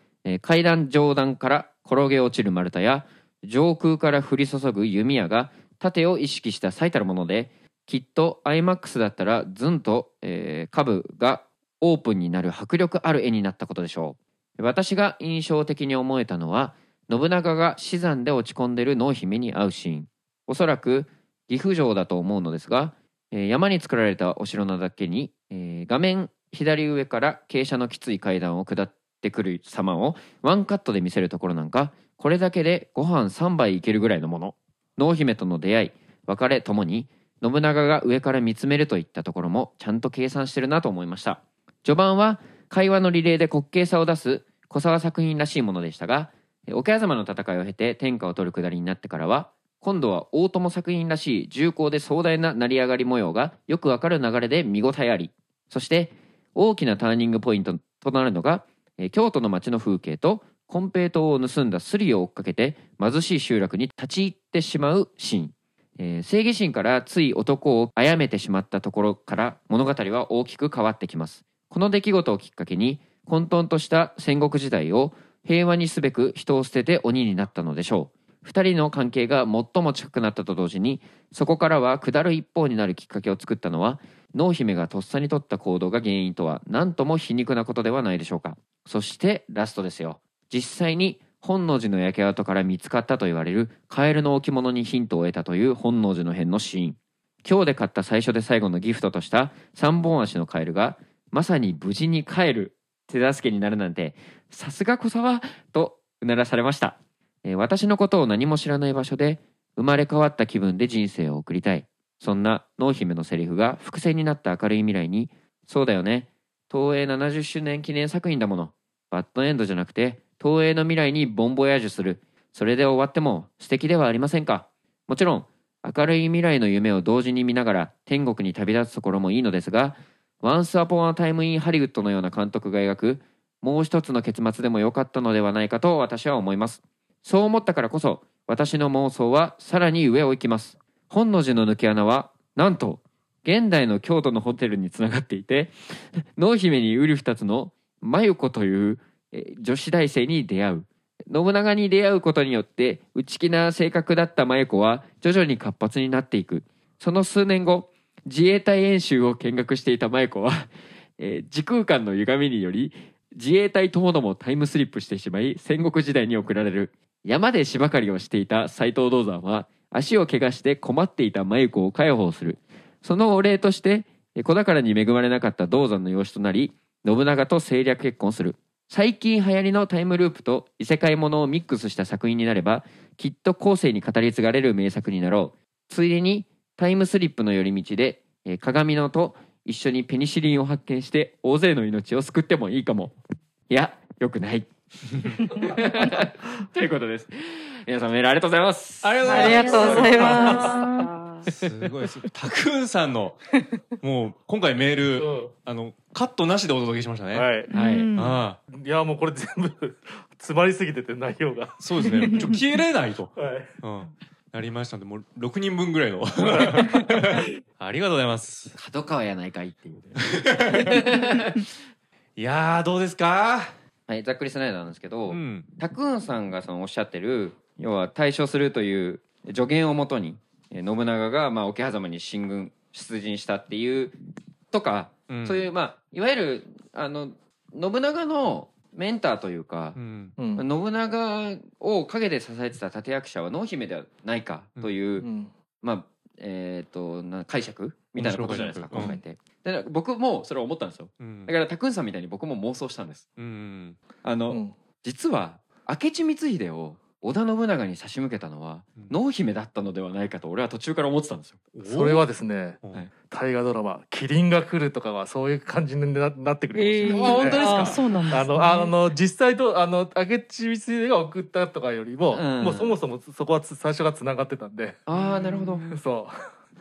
階段上段から転げ落ちる丸太や上空から降り注ぐ弓矢が盾を意識した最たるものできっと IMAX だったらズンと、えー、下部がオープンになる迫力ある絵になったことでしょう。私が印象的に思えたのは信長が死山で落ち込んでる濃姫に会うシーン。おそらく岐阜城だと思うのですが、山に作られたお城なだけに、画面左上から傾斜のきつい階段を下ってくる様をワンカットで見せるところなんかこれだけでご飯3杯いけるぐらいのもの。濃姫との出会い別れともに信長が上から見つめるといったところもちゃんと計算してるなと思いました。序盤は会話のリレーで滑稽さを出す小沢作品らしいものでしたが桶狭間の戦いを経て天下を取るくだりになってからは今度は大友作品らしい重厚で壮大な成り上がり模様がよくわかる流れで見応えあり。そして大きなターニングポイントとなるのが京都の街の風景と金平糖を盗んだスリを追っかけて貧しい集落に立ち入ってしまうシーン、えー正義心からつい男を殺めてしまったところから物語は大きく変わってきます。この出来事をきっかけに混沌とした戦国時代を平和にすべく人を捨てて鬼になったのでしょう。二人の関係が最も近くなったと同時にそこからは下る一方になるきっかけを作ったのは濃姫がとっさに取った行動が原因とは何とも皮肉なことではないでしょうか。そしてラストですよ。実際に本能寺の焼け跡から見つかったと言われるカエルの置物にヒントを得たという本能寺の変のシーン。今日で買った最初で最後のギフトとした三本足のカエルがまさに無事に帰る手助けになるなんてさすが小沢とうならされました、えー私のことを何も知らない場所で生まれ変わった気分で人生を送りたい。そんな濃姫のセリフが伏線になった明るい未来にそうだよね。東映70周年記念作品だもの。バッドエンドじゃなくて東映の未来にボンボヤージュする。それで終わっても素敵ではありませんか。もちろん明るい未来の夢を同時に見ながら天国に旅立つところもいいのですが Once Upon a Time in Hollywood のような監督が描くもう一つの結末でも良かったのではないかと私は思います。そう思ったからこそ私の妄想はさらに上を行きます。本能寺の抜け穴はなんと現代の京都のホテルにつながっていて濃姫に瓜二つの真由子という女子大生に出会う。信長に出会うことによって内気な性格だった真由子は徐々に活発になっていく。その数年後自衛隊演習を見学していた真由子は、えー時空間の歪みにより自衛隊ともどもタイムスリップしてしまい戦国時代に送られる山で芝刈りをしていた斎藤道山は足を怪我して困っていた真由子を介抱する。そのお礼として子宝に恵まれなかった道山の養子となり信長と政略結婚する。最近流行りのタイムループと異世界ものをミックスした作品になればきっと後世に語り継がれる名作になろう。ついでにタイムスリップの寄り道でえー鏡のと一緒にペニシリンを発見して大勢の命を救ってもいいかも。いやよくない。<laughs> ということです。皆さんメールありがとうございます。ありがとうございます。す。すごいです。タクーンさんのもう今回メールあのカットなしでお届けしましたね、はい。はい。うん。ああいやもうこれ全部 <laughs> 詰まりすぎてて内容が。そうですね。ちょ消えれないと、<laughs> はい。うん、なりましたんでもう6人分ぐらいの。ありがとうございます。角川やないかいっていう <laughs> いやーどうですか？はいざっくりスナイダーなんですけど、うん。タクーンさんがそのおっしゃってる要は対処するという助言をもとにえー信長がまあ桶狭間に進軍出陣したっていうとか、うん。そういうまあいわゆるあの信長のメンターというかう、ん。うん。信長を陰で支えてた立役者は濃姫ではないかという、うん。まあえっ、とな解釈？みたいなことじゃないですか考えて、で僕もそれを思ったんですよ。うん。だからタクーンさんみたいに僕も妄想したんです。うん。あの、うん。実は明智光秀を織田信長に差し向けたのはうん。濃姫だったのではないかと俺は途中から思ってたんですよ。それはですね大河ドラマ「キリンが来る」とかはそういう感じにななってくるかもしれないですね、あ本当ですか？あそうなんですねあの、あの、実際と、あの、明智光秀が送ったとかよりも、うん。もうそもそもそこはつ最初が繋がってたんで、ああなるほど。そ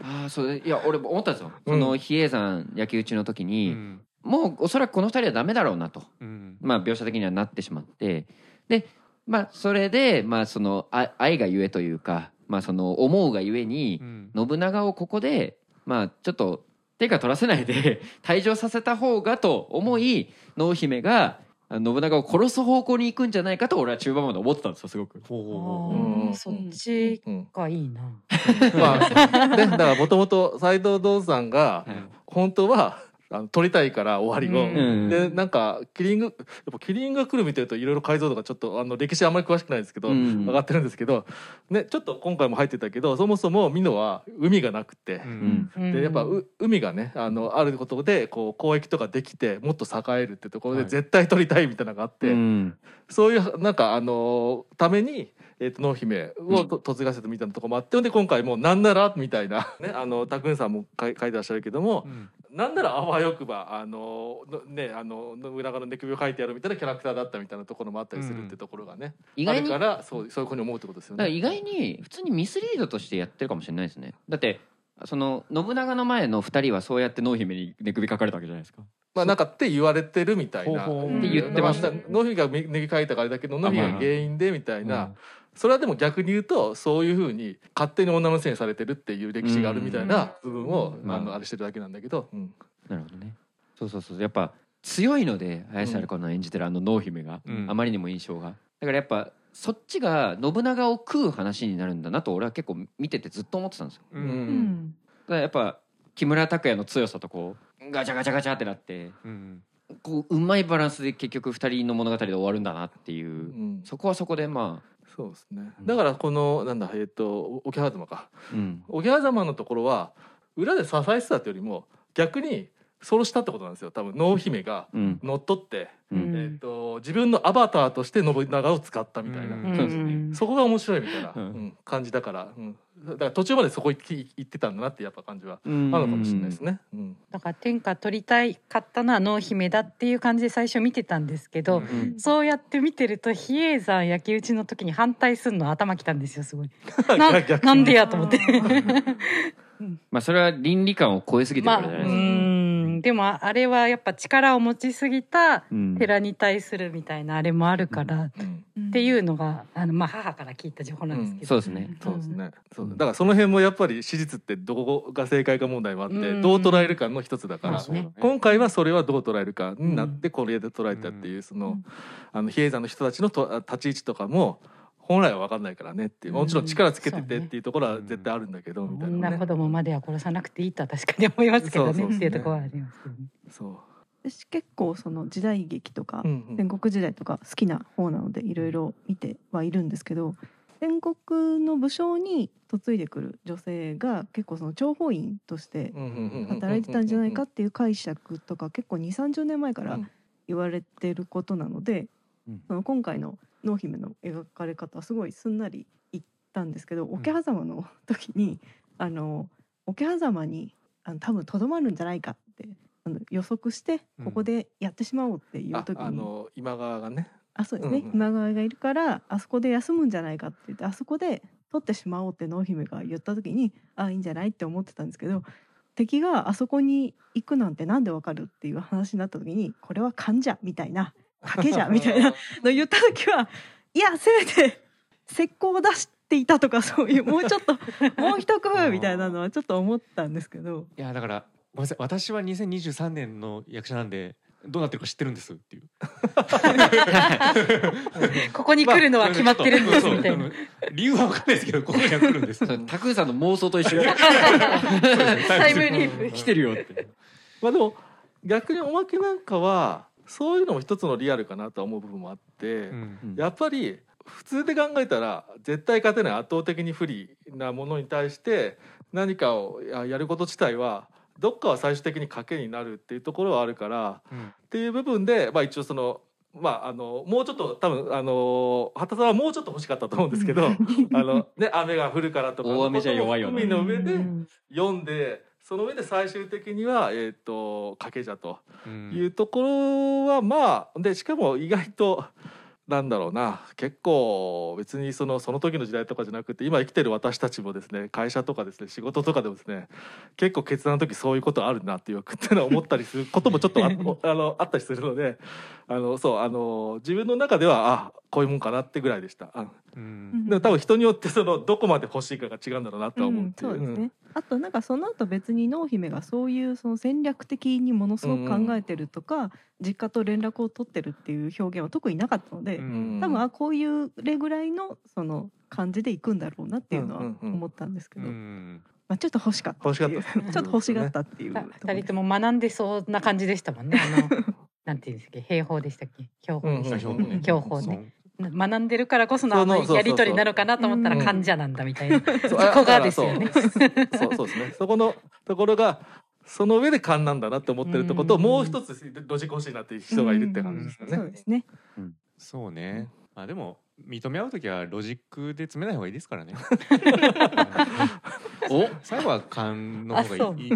ああそういや俺思ったんですよ。うん。その比叡山焼き討ちの時うに、ん。もうおそらくこの二人はダメだろうなと、うん。まあ描写的にはなってしまって、でまあそれでまあそのあ愛がゆえというか、まあその思うがゆえにう、ん。信長をここでまあちょっと手が取らせないで <laughs> 退場させた方がと思い濃姫が信長を殺す方向に行くんじゃないかと俺は中盤まで思ってたんですよすごく。ほうほうほう。ほううん。あーそっち。がいいな。まあ、ね、だからもともと斎藤道さん。が、はい本当は、あの撮りたいから終わりを、うん。でなんかキリングやっぱキリンが来る見てるといろいろ解像度がちょっとあの歴史あんまり詳しくないですけど、うん。上がってるんですけど、ね、ちょっと今回も入ってたけどそもそも美濃は海がなくて。う、うん。んでやっぱう海がねあのあることでこう交易とかできてもっと栄えるってところではい。絶対取りたいみたいなのがあって、うん。そういうなんかあのために。えー、と濃姫をと嫁がせてみたいなところもあってで今回もうなんならみたいな、<laughs> ね、あの拓さんも書いてらっしゃるけども、うん。なんならあわよくばあののねあの信長の寝首を書いてやるみたいなキャラクターだったみたいなところもあったりするってところがね、意外にあるからそうそういうふうに思うってことですよね。だから意外に普通にミスリードとしてやってるかもしれないですね。だってその信長の前の2人はそうやって濃姫に寝首かかれたわけじゃないですか。まあなんかって言われてるみたいな。ほうほう。うんって言ってました。濃姫が寝首書いたからあれだけど濃姫が原因でみたいな。うんそれはでも逆に言うとそういうふうに勝手に女のせいにされてるっていう歴史があるみたいな部分を、うんあのあれしてるだけなんだけど、うん。なるほどね。そうそうそう。やっぱ強いので綾瀬はるかの演じてるあの濃姫が、うん。あまりにも印象が。だからやっぱそっちが信長を食う話になるんだなと俺は結構見ててずっと思ってたんですよ。ううん。うん。だからやっぱ木村拓哉の強さとこうガチャガチャガチャってなってうん。こううまいバランスで結局2人の物語で終わるんだなっていう、うん。そこはそこでまあそうですね。うん。だからこのなんだえっ、と桶狭間か。うん。桶狭間のところは裏で支えてたってよりも逆にそうしたってことなんですよ。多分濃姫がうん。乗っ取って、うん。えっと自分のアバターとして信長を使ったみたいな、うん。そこが面白いみたいな、うん。うん感じだから、うん、だから途中までそこ行って行ってたんだなってやっぱ感じはうん。あるのかもしれないですね。うん。だから天下取りたいかったのは濃姫だっていう感じで最初見てたんですけど、うん。そうやって見てると比叡山焼き討ちの時に反対するの頭きたんですよすごい。<laughs> なんでやと思って。<laughs> まあそれは倫理観を超えすぎてるからじゃないですか、んでもあれはやっぱ力を持ちすぎたうん。寺に対するみたいなあれもあるから、うん。っていうのがあの、まあ、母から聞いた情報なんですけど、そうですね。そうですね、そう。だからその辺もやっぱり史実ってどこが正解か問題もあって、どう捉えるかの一つだから、今回はそれはどう捉えるかになってこれで捉えたっていうその,、うんあの比叡山の人たちのと立ち位置とかも本来は分かんないからねっていうもちろん力つけててうんっていうところは絶対あるんだけど、みたいな、ね。女子、供までは殺さなくていいとは確かに思いますけどねそうそうそう。っていうところはありますけどね。そ私結構その時代劇とか戦国時代とか好きな方なのでいろいろ見てはいるんですけど戦国の武将に嫁いでくる女性が結構その諜報員として働いてたんじゃないかっていう解釈とか結構2 3 0年前からうん言われてることなので、うん。その今回の濃姫の描かれ方はすごいすんなりいったんですけど桶狭間の時にあの桶狭間にあの多分とどまるんじゃないかっってあの予測してうん。ここでやってしまおうっていうあ時に、あの今川がね。あそうですね、うんうん今川がいるからあそこで休むんじゃないかって言ってあそこで取ってしまおうって濃姫が言った時にあいいんじゃないって思ってたんですけど敵があそこに行くなんてなんでわかるっていう話になった時にこれは勘じゃみたいな賭けじゃみたいな。の言った時はいやせめて石膏を出していたとかそういうもうちょっと <laughs> もう一工夫みたいなのはちょっと思ったんですけど。いやだからごめんなさい。私は2023年の役者なんでどうなってるか知ってるんですっていう。<laughs> ここに来るのは決まってるんですみたいな。そう理由は分かんないですけどここには来るんです。<laughs> タクーさんの妄想と一緒タイムリープ。来てるよって。まあでも逆におまけなんかはそういうのも一つのリアルかなとは思う部分もあって、うん。やっぱり普通で考えたら絶対勝てない圧倒的に不利なものに対して何かをややること自体はどっかは最終的に賭けになるっていうところはあるからうん。っていう部分で、まあ、一応その。まあ、あのもうちょっと多分あの畑さんはもうちょっと欲しかったと思うんですけどあの、ね、雨が降るからとか大雨じゃ弱いよね。海の上でうん。読んでその上で最終的には、えー、と賭けじゃとうんいうところはまあでしかも意外となんだろうな結構別にそのその時の時代とかじゃなくて今生きてる私たちもですね会社とかですね仕事とかでもですね結構決断の時そういうことあるなっていうっていうのは思ったりすることもちょっとあ <laughs> あのあったりするのであのそうあの自分の中ではあこういうもんかなってぐらいでした。あうん。でも多分人によってそのどこまで欲しいかが違うんだろうなとは思うっていう。そうですね、あとなんかその後別に濃姫がそういうその戦略的にものすごく考えてるとか、実家と連絡を取ってるっていう表現は特になかったので、うん。多分あこういうれぐらいのその感じでいくんだろうなっていうのはうんうんうん。思ったんですけうど、ん。まあ、ちょっと欲しかったっていう欲しかった <laughs> ちょっと欲しがったっていう二で。人とも学んでそうな感じでしたもんね。あの <laughs> なんていうんですっけ、兵法でしたっけ、標法うんでしたっうんうんけ、標法ね。学んでるからこそのやり取りなのかなと思ったらうん。患者なんだみたいな。そそこがですよね。そう。そうですね。そこのところがその上で勘なんだなって思ってるってこともう一つロジック欲しいなっていう人がいるって感じですよそうね。ですね。そうね。まあでも認め合う時はロジックで詰めない方がいいですからね。<laughs> お？最後は勘の方がいい。いい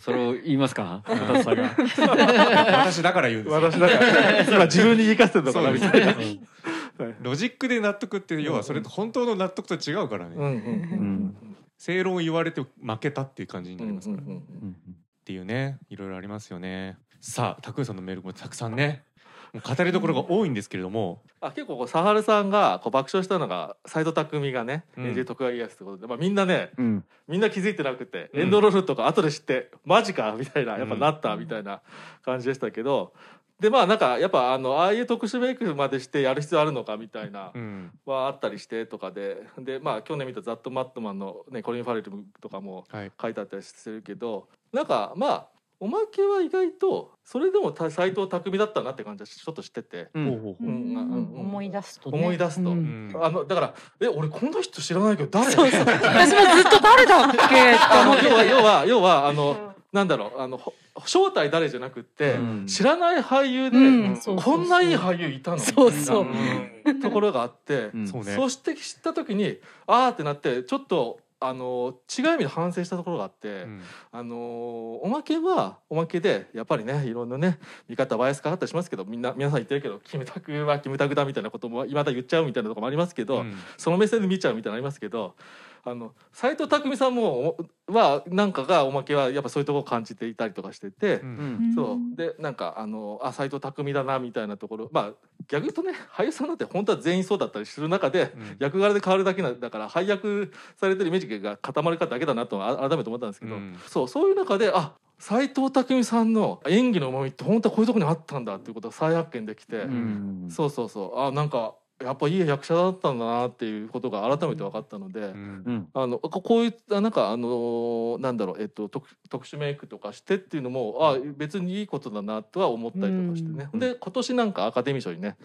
それを言いますか？<laughs> 私だから言うんですよ。私だから。<laughs> 今自分に言い聞かせてるのかなみたいな。はいロジックで納得って要はそれと本当の納得と違うからね、うんうん正論を言われて負けたっていう感じになりますから、っうんていうねいろいろありますよね。さあ拓也さんのメールもたくさんね語りどころが多いんですけれども、あ結構こうサハルさんがこう爆笑したのが斎藤工がねうん。演じる徳川家康ってことで、まあ、みんなねうん。みんな気づいてなくて、うん。エンドロールとか後で知ってマジかみたいなやっぱうんなったみたいな感じでしたけど、でまあなんかやっぱあのああいう特殊メイクまでしてやる必要あるのかみたいなうん。はあったりしてとかで。でまあ去年見た「ザット・マットマン」の、ね、コリン・ファレルとかもはい。書いてあったりするけどなんかまあおまけは意外とそれでも斎藤工だったなって感じはちょっとしてて。思い出すとね。思い出すと。うん。うん。あのだからえ俺この人知らないけど誰？そうそう。私もずっと誰だっけ <laughs> 要は要は要はあた。のなんだろうあのほ正体誰じゃなくって、うん。知らない俳優で、こんないい俳優いたの？そうそう。みたいなところがあって、うん。そうね。そして知った時にあーってなってちょっとあの違う意味で反省したところがあって、うん。あのおまけはおまけでやっぱりねいろんなね見方バイアスかかったりしますけどみんな皆さん言ってるけどキムタクはキムタクだみたいなことも今だ言っちゃうみたいなところもありますけど、うん。その目線で見ちゃうみたいなのありますけどあの斎藤工さんもおはなんかがおまけはやっぱそういうところを感じていたりとかしてて。うん。うん。そう。でなんかあのあ斎藤工だなみたいなところまあ逆に言うとね俳優さんなんて本当は全員そうだったりする中で、うん。役柄で変わるだけなだから配役されてるイメージが固まるかだけだなとあ改めて思ったんですけど、うん。そうそういう中であ斎藤工さんの演技のうまみって本当はこういうところにあったんだっていうことを再発見できて、うん。そうそうそう。あなんかやっぱいい役者だったんだなっていうことが改めて分かったので。うん。うん。あのここういったなんかあのなんだろうえっと特特殊メイクとかしてっていうのもあ別にいいことだなとは思ったりとかしてね、うん。で今年なんかアカデミー賞にね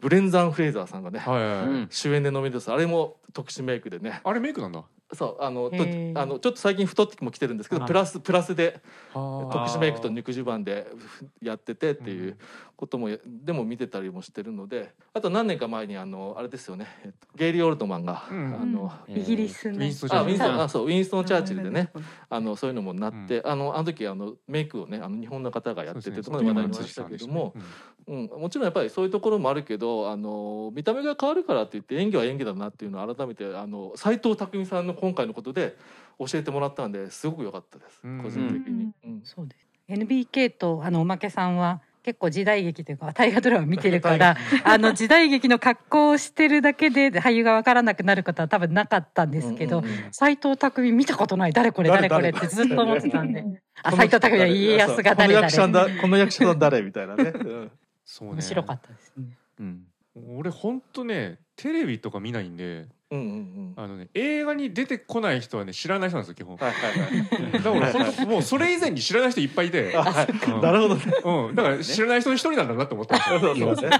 ブレンザン・フレイザーさんがね、はいはいはい、うん。主演でノミネートされあれも特殊メイクでね。あれメイクなんだそうあのとあのちょっと最近太っても来てるんですけどあプラスプラスで特特殊メイクと肉襦袢でやっててっていうこともやでも見てたりもしてるのであと何年か前にあのあれですよね、えっと、ゲイリー・オルトマンが、うん。あのえーイギリスのウィンストン・チャあウィンストンーチルあそうウィンストン・チャーチルでねあのそういうのもなって、あのあの時あのメイクをねあの日本の方がやっててとかで話題になりましたけども、うん、もちろんやっぱりそういうところもあるけどあの見た目が変わるからって言って演技は演技だなっていうのを改めてあの斎藤工さんの今回のことで教えてもらったんですごく良かったです。うん。個人的に。うん。そうです。NBK とあのおまけさんは結構時代劇というか大河ドラマ見てるから <laughs> あの時代劇の格好をしてるだけで俳優が分からなくなることは多分なかったんですけどうんうんうん。斎藤工見たことない。誰これ誰誰これってずっと思ってたんで。斎藤工は家康が誰この役者誰だこの役者さん誰？みたいなね。<laughs> うん。そうね。面白かったですね。うん。俺ほんとねテレビとか見ないんでうんうんうん。あのね映画に出てこない人はね知らない人なんですよ基本。だはいはい。から俺ほんともうそれ以前に知らない人いっぱいいて、なるほどね。うん、だから知らない人の一人なんだなって思ったんですよ。そうそう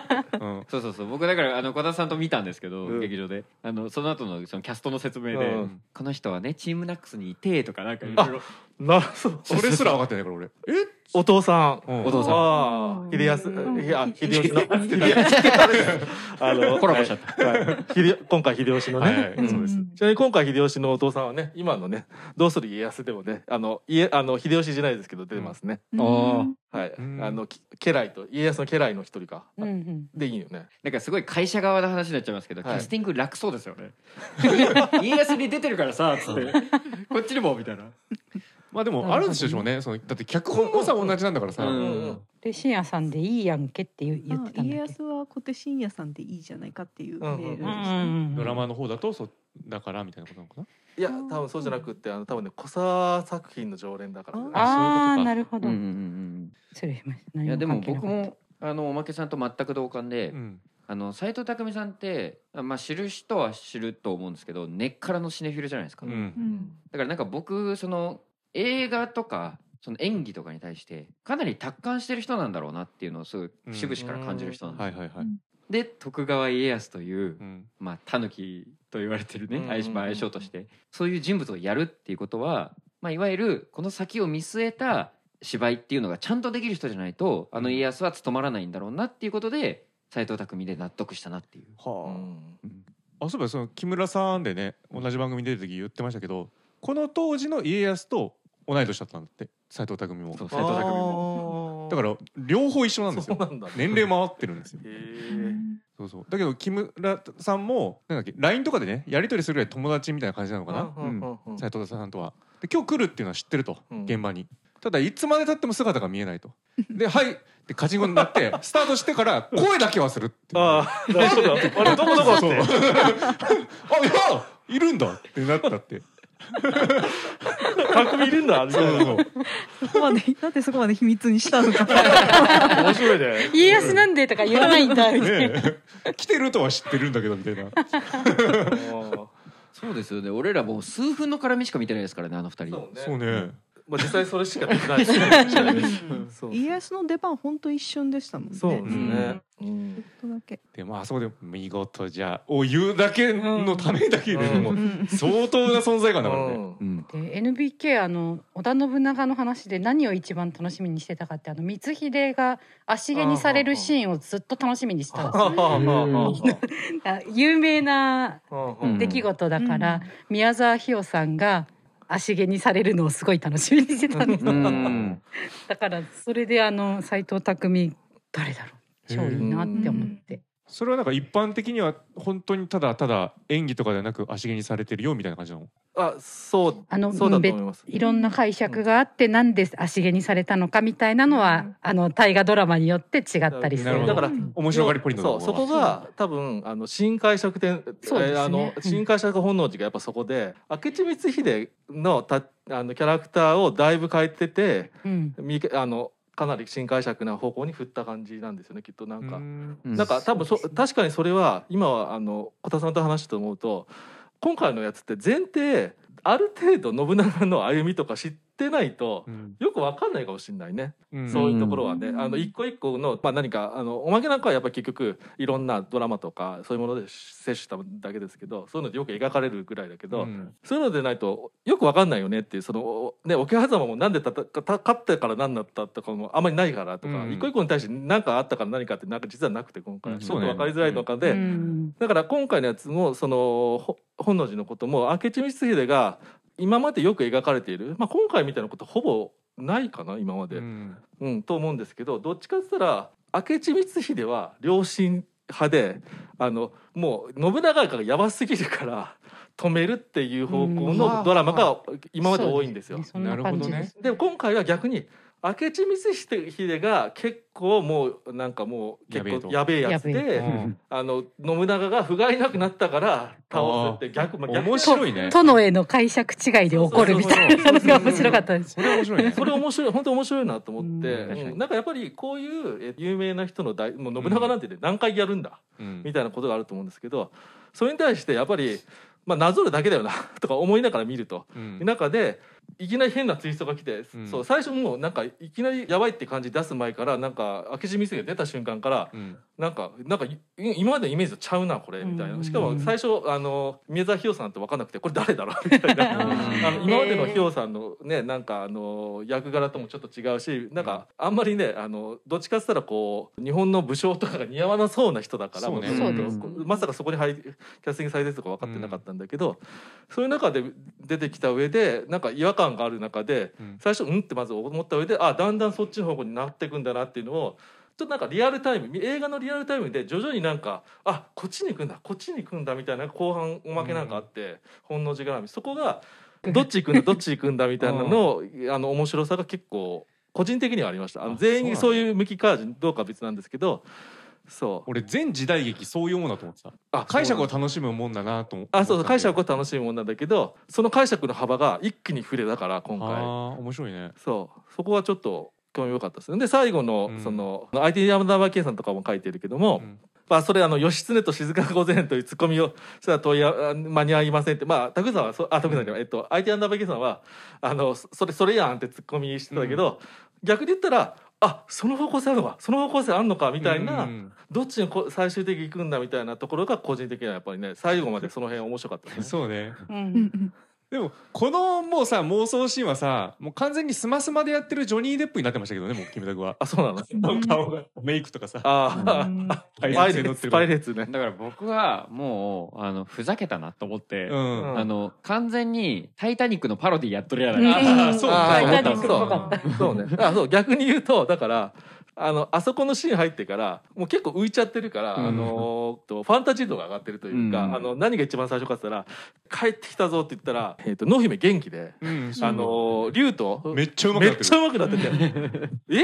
そうそうそう。僕だからあの小田さんと見たんですけど、うん。劇場で。あのその後のそのキャストの説明で、うん。この人はねチームナックスにいてとかなんかいろいろなるほど。それ <laughs> すら分かってないから俺え、お父さん。うんお父さんああ、秀康、いや、秀吉の。秀あの、コラボしちゃったはい今回秀吉のね。うんそうですちなみに今回秀吉のお父さんはね、今のね、どうする家康でもね、あの、家、あの、秀吉じゃないですけど、出てますね。あーはい。うんあの、き家来と、家康の家来の一人か。うんうんでいいよね。なんかすごい会社側の話になっちゃいますけど、はいキャスティング楽そうですよね家康に出てるからさつってこっちにもみたいなまあでもあるんでしょうね。そのだって脚本もさ同じなんだからさ、で深夜さんでいいやんけって言う言ってたん家だっけ？康は小手伸也さんでいいじゃないかっていうメールですうんうんね。うん。ドラマの方だとそだからみたいなことなのかな？いや、多分そうじゃなくって、あの、多分ね、小沢作品の常連だからね。ああそういうことか。なるほど、うんうんうん失礼しました。うんいやでも何関係なかっ僕もあのおまけさんと全く同感で、うん。あの斎藤工さんってあまあ知る人は知ると思うんですけど根っからのシネフィルじゃないですか、うん。うん。だからなんか僕その映画とかその演技とかに対してかなり達観してる人なんだろうなっていうのをすごい節々から感じる人なんですよ、はいはいはい、で徳川家康といううん。まあタヌキと言われてるねうん。相性まあ相性としてそういう人物をやるっていうことは、まあ、いわゆるこの先を見据えた芝居っていうのがちゃんとできる人じゃないとあの家康は務まらないんだろうなっていうことで斎藤工で納得したなっていう。うはん。あ、あそういえばその木村さんでね同じ番組に出る時言ってましたけどこの当時の家康と同い年だったんだって斎藤工も。そう斎藤工も。だから両方一緒なんですよ。そうなんだ。年齢も合ってるんですよ。へえ。そうそう。だけど木村さんもなんだっけ LINE とかでねやり取りするぐらい友達みたいな感じなのかな。斎藤さんとは。で今日来るっていうのは知ってると、うん。現場に。ただいつまでたっても姿が見えないと。で「はい」ってカチンコになってスタートしてから声だけはするっていう。ああ、なるほど。あれ、どこどこって。あいやいるんだってなったって匠いるんだ。みたいなそうそう。そこまでなんでそこまで秘密にしたのか。面白いね。家康なんでとか言わないんだみたいな、ね。え来てるとは知ってるんだけどみたいな。<laughs> あそうですよね。俺らもう数分の絡みしか見てないですからねあの二人。ーそうねまあ実際それしかできない <laughs> 家康の出番本当一瞬でしたもんね。そうですね。うん。でもあそこで「見事じゃ」を言うだけのためだけでも相当な存在感だからね、で NBK あの織田信長の話で何を一番楽しみにしてたかってあの光秀が足毛にされるシーンをずっと楽しみにしてたんです <laughs> <laughs> 有名なうん出来事だから、宮沢ひよさんが足毛にされるのをすごい楽しみにしてたんです、うん。だからそれであの斎藤工誰だろう。超いいなって思って、それはなんか一般的には本当にただただ演技とかではなく足毛にされてるよみたいな感じなの？あ、そう。あのそうだと思います。いろんな解釈があってなんで足毛にされたのかみたいなのは、あの大河ドラマによって違ったりする。だから面白がりポイントだそうそこが多分あの新解釈点、そうですね。えーあのうん。新解釈本能寺がやっぱそこで明智光秀のたあのキャラクターをだいぶ変えててうん。みあのかなり新解釈な方向に振った感じなんですよねきっとなんか。なんか多分そ確かにそれは今はあの小田さんと話してと思うと今回のやつって前提ある程度信長の歩みとか知っってないとうん。よくわかんないかもしれないね。うん。そういうところはね、うん。あの一個一個の、まあ、何かあのおまけなんかはやっぱり結局いろんなドラマとかそういうもので摂取しただけですけどそういうのでよく描かれるぐらいだけど、うん。そういうのでないとよくわかんないよねっていうそのおね桶狭間もなんでたたた勝ったから何だったとかもあんまりないからとか、うん。一個一個に対して何かあったから何かってなんか実はなくて今回、うん。すごくわかりづらいのかで、うん。だから今回のやつもそのほ本能寺のことも明智光秀が今までよく描かれている、まあ、今回みたいなことほぼないかな今まで。うん。うん、と思うんですけどどっちかって言ったら明智光秀は良心派であのもう信長がやばすぎるから止めるっていう方向うん。のドラマが今まで多いんですよ。そんな感じです。で今回は逆に明智光秀が結構もうなんかもう結構ややべえやつで、うん。あの信長が不甲斐なくなったから倒すって逆,、まあ、逆面白いね。殿への解釈違いで起こるみたいな。のが面白かったです。それ面白いね。それ面白い本当面白いなと思って、なんかやっぱりこういうえ有名な人の大もう信長なんてね、何回やるんだうん。みたいなことがあると思うんですけどそれに対してやっぱり、まあ、なぞるだけだよなとか思いながら見ると、うん。中でいきなり変なツイストが来て、うん。そう最初もうなんかいきなりやばいって感じ出す前からなんか明智光秀が出た瞬間からうん。なんかなんかい今までのイメージとちゃうなこれみたいな。しかも最初あの宮沢ひよさんって分かんなくてこれ誰だろう？<laughs> みたいな。あの今までのひよさんのねなんかあの役柄ともちょっと違うしなんかあんまりねあのどっちかっつったらこう日本の武将とかが似合わなそうな人だからそうね。うまさかそこに入りキャスティングされてるとか分かってなかったんだけど、そういう中で出てきた上でなんか違和感がある中でうん。最初うんってまず思った上であだんだんそっちの方向になっていくんだなっていうのをちょっとなんかリアルタイム映画のリアルタイムで徐々になんかあこっちに行くんだこっちに行くんだみたいな後半おまけなんかあって、本能寺絡み。そこがどっち行くんだどっち行くんだみたいなの <laughs> あの面白さが結構個人的にはありました。あのあ全員にそうそういう向きかどうかは別なんですけどそう。俺全時代劇そういうものだと思ってた。あ解釈を楽しむもんだなと思あそうそう解釈をを楽しむもんなんだけどその解釈の幅が一気に触れだから今あ回。あ面白いね。そう。そこはちょっと興味深かったですね。で最後のうん。その、IT 山田圭さんとかも書いてるけども、うん。まあ、それあの義経と静御前というツッコミをそれは問いあ間に合いませんって。まあ拓さんはそあ拓さんじゃない、えっと IT アンダーバーケさんはあのそそれそれやんってツッコミしてたけど、逆に言ったらあその方向性あるのか。その方向性あんのかみたいな、うん。どっちにこ最終的に行くんだみたいなところが個人的にはやっぱりね最後までその辺面白かったですね。<laughs> そうね。うんでもこのもうさ妄想シーンはさもう完全にスマスマでやってるジョニー・デップになってましたけどねもうキムタクは。あそうなの？<laughs> 顔がメイクとかさ。ああ、うん。パイレーツパイレーツね。だから僕はもうあのふざけたなと思って、うん。うん。あの完全に「タイタニック」のパロディやっとるやないうんか、あーそうタイタニックっぽかった。そうね。あ、そう。逆に言うとだから。あのあそこのシーン入ってからもう結構浮いちゃってるから、うん。あのとファンタジー度が上がってるというか、うん。あの何が一番最初かって言ったら「帰ってきたぞ」って言ったら、えー、と濃姫元気で、うん。あの竜とめっちゃうまくめなってちゃうまくなってて。<laughs> え？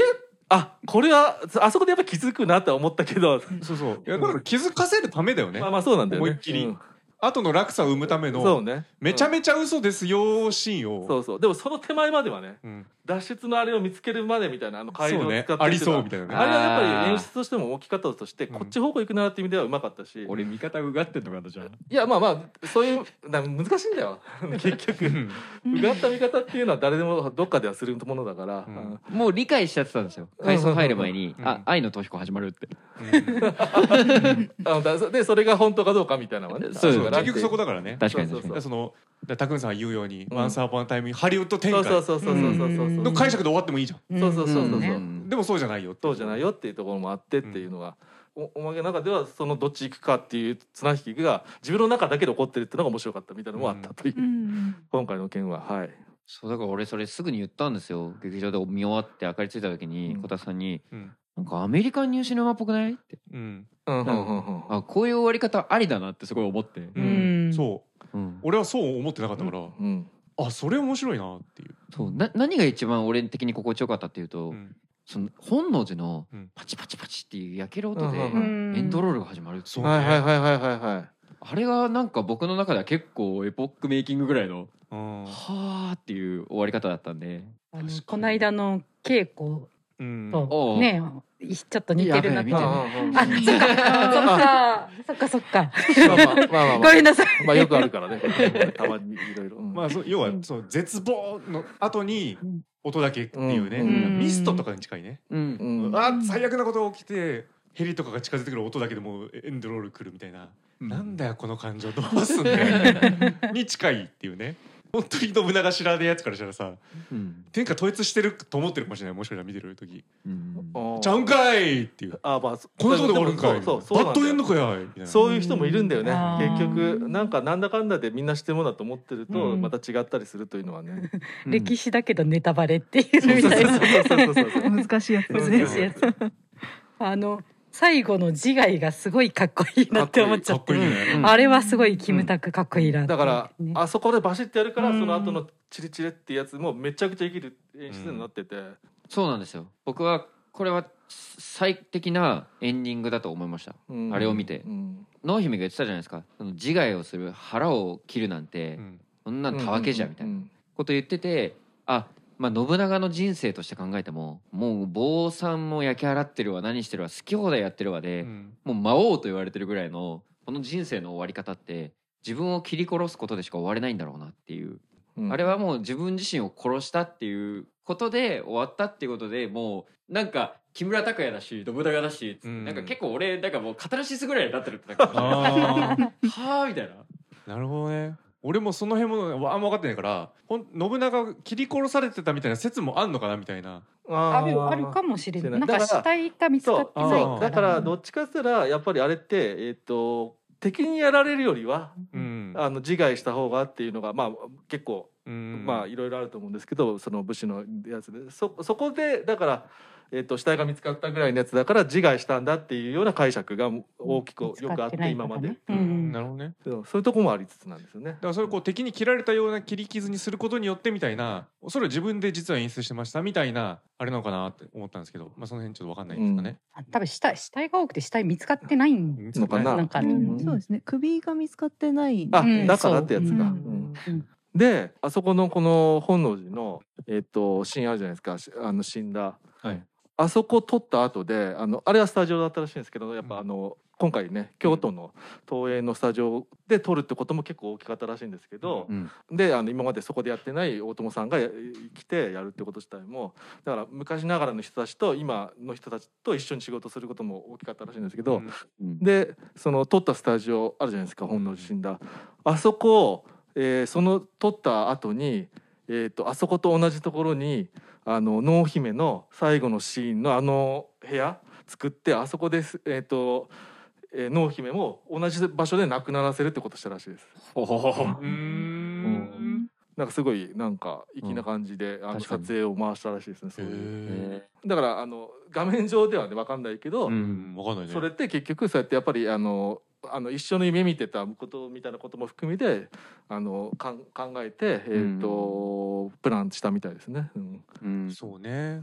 あこれはあそこでやっぱ気づくなって思ったけど。そうそう。いやだから気づかせるためだよね。まあまあそうなんだよね。思いっきり。うん。後の落差を生むためそうのねめちゃちめちゃ嘘ですよシーンを。そうそう。でもその手前まではねうん脱出のあれを見つけるまでみたいなあの回路をそうね。使ってありそうみたいなね。あれはやっぱり演出としても大きかったとして、うん。こっち方向行くなっていう意味ではうまかったし。俺味方うがってんのかなじゃあ。いやまあまあそういうな難しいんだよ。<laughs> 結局。うん。うがった見方っていうのは誰でもどっかではするものだから、うん。うん。もう理解しちゃってたんですよ。回想入る前に「うん。あ愛の逃避行始まる」って。<laughs> あのだでそれが本当かどうかみたいなのはね。そう結局そこだからね。確かにそうそう確かに。だからそのだからタクンさんが言うように「うん。ワンサーパンタイムハリウッド展そう開そうそうそうそうそうそううんの解釈で終わってもいいじゃん。そうそうそうそうそう、うん。でもそうじゃないよってそうじゃないよっていうところもあってっていうのが、おおまけの中ではそのどっち行くかっていう綱引きが自分の中だけで起こってるっていうのが面白かったみたいなのもあったという、うん今回の件ははい。そうだから俺それすぐに言ったんですよ。劇場で見終わって明かりついた時にうん。小田さんにうん「なんかアメリカンニューシネマっぽくない?」って。うん。うん。うん。うん。うん。あこういう終わり方ありだなってすごい思って、ううん。んそう。うん。俺はそう思ってなかったから。うんあそれ面白いなっていう。そう。な何が一番俺的に心地よかったっていうと、うん。その本能寺のうん。パチパチパチっていう焼ける音でエンドロールが始まるってそう。はいはいはいはいはいはい。あれがなんか僕の中では結構エポックメイキングぐらいのうん。はーっていう終わり方だったんで。この間の稽古うんとねいちょっと似てるなみたいな。ああ、そっか、そっか、そっか、ごめんなさい。まあよくあるからね。たまにいろいろ。<laughs> うんまあそう要はそう絶望の後にうん。音だけっていうね、うんミストとかに近いね、うんうん。あ最悪なことが起きてヘリとかが近づいてくる音だけでもうエンドロール来るみたいな、なんだよこの感情。どうすんだよ <laughs> に近いっていうね本当に信長知らねえやつからしたらさうん。天下統一してると思ってるかもしれないもしかしたら見てる時。うん。あー「ちゃうんかい!」っていう。あまあ「こんなとこでおるんかい!」そうそうそうバッドエンドかやい!」そういう人もいるんだよね。うん。結局なんかなんだかんだでみんな知ってるものだと思ってるとうん。また違ったりするというのはね。<laughs> 歴史だけどネタバレっていうそうそうみたいな。そうそう。そうそう難しいやつですね難しいやつ。あの最後の自害がすごいかっこいいなって思っちゃって。かっこいいね、うん。あれはすごいキムタクかっこいいなってだからね。あそこでバシッてやるからうんその後のチリチリってやつもめちゃくちゃ生きる演出になってて。そうなんですよ。僕はこれは最適なエンディングだと思いました。うん。あれを見て。うん。濃姫が言ってたじゃないですか。その自害をする腹を切るなんて、うん。そんなんたわけじゃみたいなうん。こと言っててあまあ信長の人生として考えてももう坊さんも焼き払ってるわ何してるわ好き放題やってるわで、うん。もう魔王と言われてるぐらいのこの人生の終わり方って自分を切り殺すことでしか終われないんだろうなっていう、うん。あれはもう自分自身を殺したっていうことで終わったっていうことでもうなんか木村拓哉だし信長だし、うん。なんか結構俺なんかもうカタルシスぐらいになってるってなんかはあみたいな。なるほどね俺もその辺もあんま分かってないからほん信長が切り殺されてたみたいな説もあんのかなみたいな。あるー。あるかもしれない。だからなんか死体が見つかってないそうそうだからどっちかって言ったらやっぱりあれってえっ、と敵にやられるよりはうん。あの自害した方がっていうのがまあ結構うんまあいろいろあると思うんですけどその武士のやつで。そそこでだから、えっと死体が見つかったぐらいのやつだから自害したんだっていうような解釈が大きくよくあって今まで、ううん。んなるほどね。そういうところもありつつなんですよね。だ。からそれこう敵に切られたような切り傷にすることによってみたいなそれを自分で実は演出してましたみたいなあれなのかなって思ったんですけど、まあ、その辺ちょっと分かんないんですかね。あ多分死体死体が多くて死体見つかってないんのかななんかね。うん。そうですね。首が見つかってないあ、うんだからってやつが。うんであそこのこの本能寺の、えっとシーンあるじゃないですか。しあの死んだ。はい。あそこ撮った後であのあれはスタジオだったらしいんですけどやっぱあの今回ね京都の東映のスタジオで撮るってことも結構大きかったらしいんですけど、うん。であの今までそこでやってない大友さんがや来てやるってこと自体もだから昔ながらの人たちと今の人たちと一緒に仕事することも大きかったらしいんですけど、うん。うんでその撮ったスタジオあるじゃないですか本能寺死んだ。あそこを、えーその撮った後にえー、とあそこと同じところにあの濃姫の最後のシーンのあの部屋作ってあそこです、えーとえー濃姫も同じ場所で亡くならせるってことしたらしいです。うーんなんかすごいなんか粋な感じで、あの確かに撮影を回したらしいですね。そういうへだからあの画面上ではね分かんないけど、うん分かんないね。それって結局そうやってやっぱりあのあの一緒の夢見てたことみたいなことも含めてあのかん考えて、えーとプランしたみたいですね。うん。うん。そうね。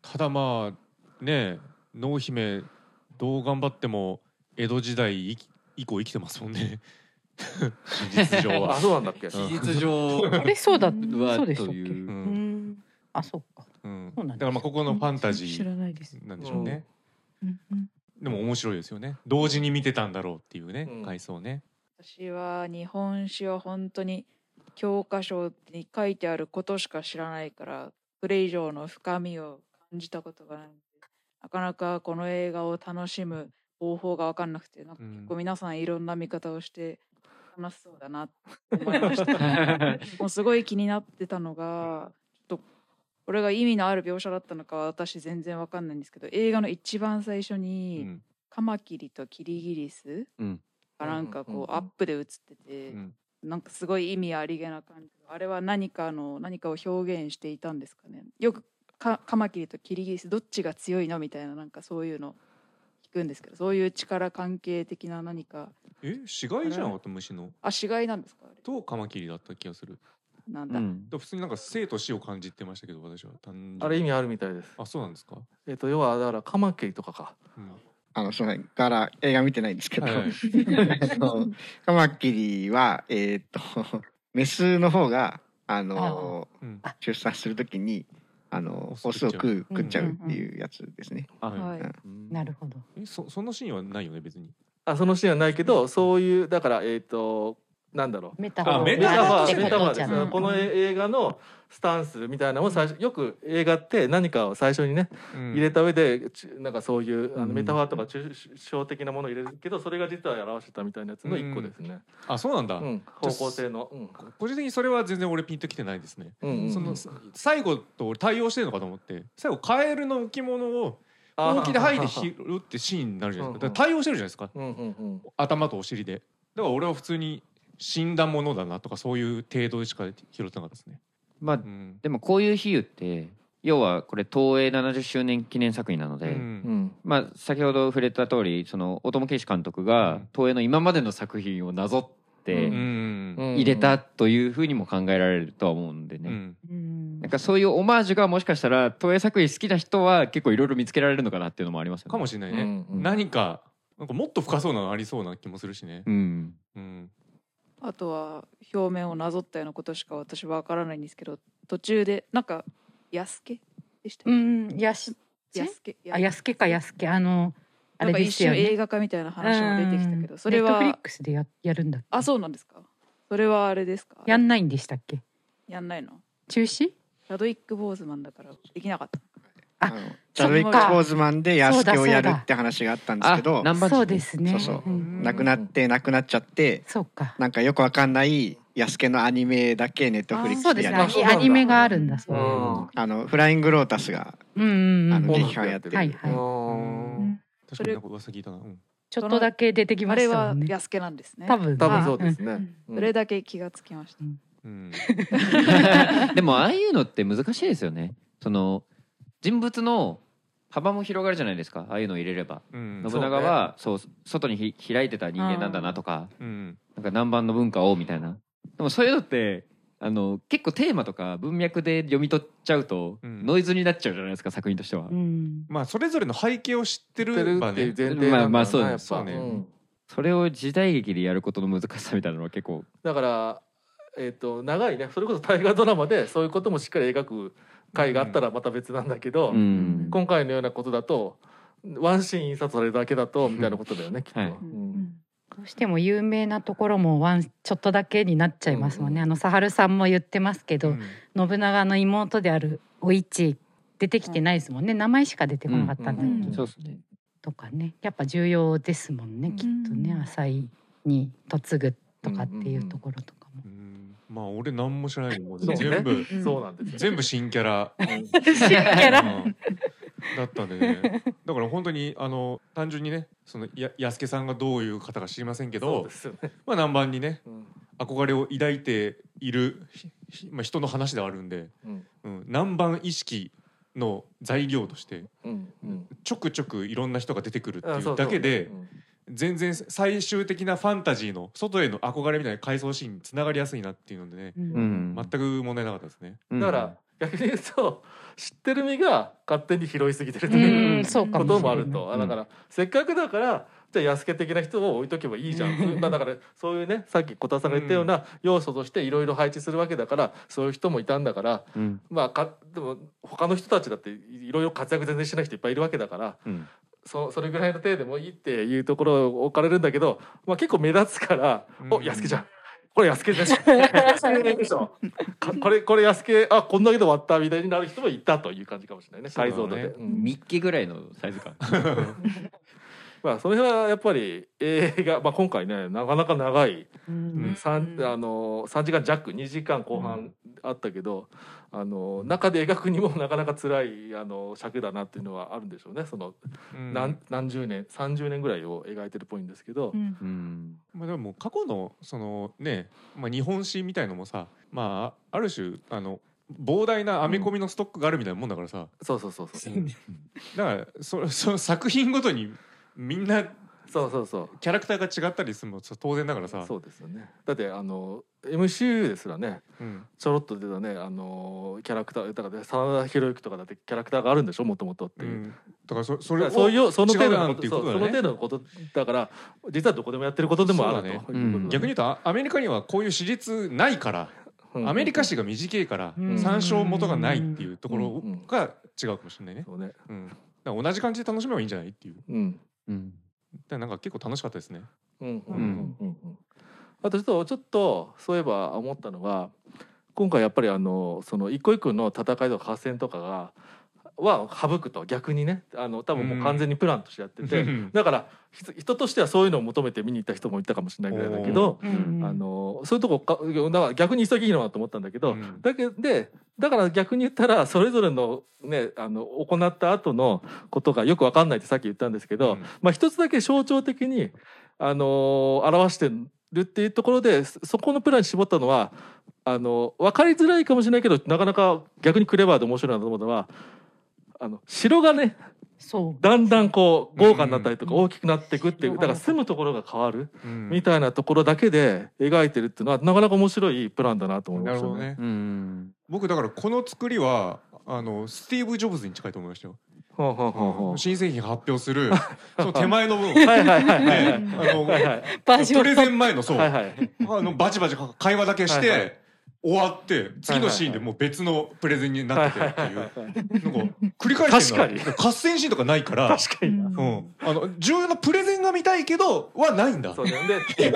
ただまあね濃姫どう頑張っても江戸時代以降生きてますもんね。<laughs> 事実上あは。そうなんだっけ？事実上。あれそうだ。はそうでしたっけ？という。ううん。んあそうか。うん、そうなんだだからまあここのファンタジ知らーないです。なんでしょうね、うん。うんでも面白いですよね。同時に見てたんだろうっていうね、うん。回想ね。私は日本史は本当に教科書に書いてあることしか知らないからそれ以上の深みを感じたことがない。のでなかなかこの映画を楽しむ方法が分かんなくてなんかうん。結構皆さんいろんな見方をして <laughs> 楽しそうだなって思いました。<laughs> もうすごい気になってたのがこれが意味のある描写だったのかは私全然分かんないんですけど映画の一番最初うに、ん。カマキリとキリギリスうん。がなんかこうアップで映ってて、うん。なんかすごい意味ありげな感じあれは何かの何かを表現していたんですかね。よくカカマキリとキリギリスどっちが強いのみたいななんかそういうの聞くんですけどそういう力関係的な何か。え死骸じゃなかった？虫の。あ死骸なんですか？あれ。とカマキリだった気がするなんだ、うん。で普通になんか生と死を感じてましたけど私は単純に。あれ意味あるみたいです。あそうなんですか、えっ、と要はだからカマキリとかか。うん。あのすみませんから映画見てないんですけど、はい。カマキリはえーっと <laughs> メスの方があのうん。出産するときにあのオスオスを食ううん食っちゃうっていうやつですね。あはい。うん。なるほど。えそそのシーンはないよね別に。あそのシーンはないけどそういうだからえっ、となんだろう。メタファー。あメメタファー。メタファーです、ことじゃないこの映画のスタンスみたいなのを最初よく映画って何かを最初にね入入れた上でちなんかそういうあうん。のメタファーとか抽象的なものを入れるけどそれが実は表してたみたいなやつの一個ですね、あそうなんだ、うん。方向性の、うん。個人的にそれは全然俺ピンときてないですね、うんうんその最後と俺対応してるのかと思って。最後カエルの置物をほうきで吐いて拾うってシーンになるじゃないですか。だから対応してるじゃないですか。うんうんうん。頭とお尻で。だから俺は普通に死んだものだなとかそういう程度でしか拾ってなかったですね、まあうん。でもこういう比喩って要はこれ東映70周年記念作品なので、うん。うん。まあ先ほど触れた通りその大友圭司監督がうん。東映の今までの作品をなぞって入れたというふうにも考えられるとは思うんでね、うん。うん。なんかそういうオマージュがもしかしたら東映作品好きな人は結構いろいろ見つけられるのかなっていうのもありますよね。かもしれないね、うんうん。何かなんかもっと深そうなのありそうな気もするしね、うん。うんあとは表面をなぞったようなことしか私はわからないんですけど途中でなんか安家でしたうっん。やしけ安家あ安家か安家あのあれですよね。瞬映画化みたいな話も出てきたけどうん。それネットフリッはクスでややるんだっけ？あそうなんですか。それはあれですか？やんないんでしたっけ？やんないの？中止？シャドウィック・ボーズマンだからできなかったああのチャドウィック・ボーズマンで安家をやるって話があったんですけどそうですね。そうそう。うん亡くなって亡くなっちゃってそうか。なんかよくわかんない安家のアニメだけネットフリックスでやりましたアニメがあるんだ。そうう、んあのフライングロータスがうんうんうん。あのうん劇版やってる、はいはい。うん。確かになんか噂聞いたな、うん。ちょっとだけ出てきまあれはしたもんね。安家なんですね。多分多分そうですね、うん。それだけ気がつきました。うん。<laughs> でもああいうのって難しいですよね。その人物の幅も広がるじゃないですか。ああいうのを入れれば。うん。信長はそう,、外にひ開いてた人間なんだなとかうん。なんか南蛮の文化をみたいな。でもそういうのってあの結構テーマとか文脈で読み取っちゃうと、うん。ノイズになっちゃうじゃないですか作品としては。うん。まあそれぞれの背景を知ってるるばねっていう前提なんだよなまあまあそうやっぱそうね。ん。それを時代劇でやることの難しさみたいな。のは結構だからえっ、と長いね。それこそ大河ドラマでそういうこともしっかり描く回があったらまた別なんだけど、うん。今回のようなことだとワンシーン印刷されるだけだとみたいなことだよねきっと、はい。うん。どうしても有名なところもワンちょっとだけになっちゃいますもんね、うん。あの佐春さんも言ってますけど、うん。信長の妹であるお市出てきてないですもんね。名前しか出てこなかったんだけ？ど、うんそうですね。とかね。やっぱ重要ですもんね、うん。きっとね。浅井に嫁ぐとかっていうところとかまあ俺何も知らないもんね。全部うん。そうなんですよ。全部新キャラ。うん新キャラ？うん。だったんでね。だから本当にあの単純にねそのや安家さんがどういう方か知りませんけどね、まあ南蛮にねうん。憧れを抱いている、ひひまあ、人の話ではあるんで、うん。うん、南蛮意識の材料としてうん。うん。ちょくちょくいろんんな人が出てくるっていうあそうそう。だけでうん全然最終的なファンタジーの外への憧れみたいな回想シーンにつながりやすいなっていうのでね。うん。うん。全く問題なかったですね。うんだから逆に言うと知ってる身が勝手に拾いすぎてるとういうん。そうかこともあると、だからせっかくだからじゃあ安家的な人を置いとけばいいじゃん、<laughs> だからそういうねさっき小田さんが言ったような要素としていろいろ配置するわけだからそういう人もいたんだからうん。まあかでも他の人たちだっていろいろ活躍全然しない人いっぱいいるわけだからうんそそれぐらいの程度でもいいっていうところを置かれるんだけど、まあ、結構目立つから「うん。お安家じゃん」これ安家でしょこれこれ安家あこんだけで終わったみたいになる人もいたという感じかもしれないね。解像度で、ミッキーぐらいのサイズ感。<laughs> まあその辺はやっぱり映画、まあ、今回ねなかなか長い。うん。三あの3時間弱2時間後半あったけど、あの中で描くにも <laughs> なかなか辛いあの尺だなっていうのはあるんでしょうね。そのうん。何何十年30年ぐらいを描いてるっぽいんですけど、うん。うん。まあ、でも過去のそのね、まあ、日本史みたいのもさ、まあ、ある種あの膨大なアメコミのストックがあるみたいなもんだからさ、そうそうそうそう。だからそ <laughs> その作品ごとにみんなそうそうそう。キャラクターが違ったりするのも当然だからさ。そうですよね。だってあの MCU ですらねうん。ちょろっと出たねあのキャラクターだからね真田広之とかだってキャラクターがあるんでしょもともとっていう。うん、だからそそれそういうその程度のことそうその程度のことだから実はどこでもやってることでもあるというそうことだね。うん。逆に言うとあアメリカにはこういう史実ないからうん。アメリカ史が短いからうん。参照元がないっていうところが違うかもしれないね。そうね。うん、同じ感じで楽しめばいいんじゃないっていう。うんうん。だからなんか結構楽しかったですね。うんうんうんうんうん。あとちょっとちょっとそういえば思ったのが今回やっぱりあのその一個一個の戦いとか合戦とかがは省くと逆にね。あの多分もう完全にプランとしてやってて、うん。<laughs> だから人人としてはそういうのを求めて見に行った人もいたかもしれないぐらいだけど、うん。あのそういうとこかだから逆に急ぎいいのなと思ったんだけど、うん。だけでだから逆に言ったらそれぞれのねあの行った後のことがよくわかんないってさっき言ったんですけど、うん。まあ一つだけ象徴的にあの表してるっていうところでそそこのプランに絞ったのはあの分かりづらいかもしれないけどなかなか逆にクレバーで面白いなと思うのはあの城がねそう。だんだんこう豪華になったりとかうん。大きくなっていくっていうだから住むところが変わるうん。みたいなところだけで描いてるっていうのはなかなか面白いプランだなと思いましたね。なるほどね。うん。僕だからこの作りはあのスティーブ・ジョブズに近いと思いましたよ。新製品発表する <laughs> その手前の部分。はいはいはいはい。プレゼン前のそう、はいはい。あのバチバチ会話だけして、終わって次のシーンでもう別のプレゼンになっててっていう、なんか繰り返してる確合戦シーンとかないから確かに。な。うん、あの重要なプレゼンが見たいけどはないんだそうね。<laughs> で、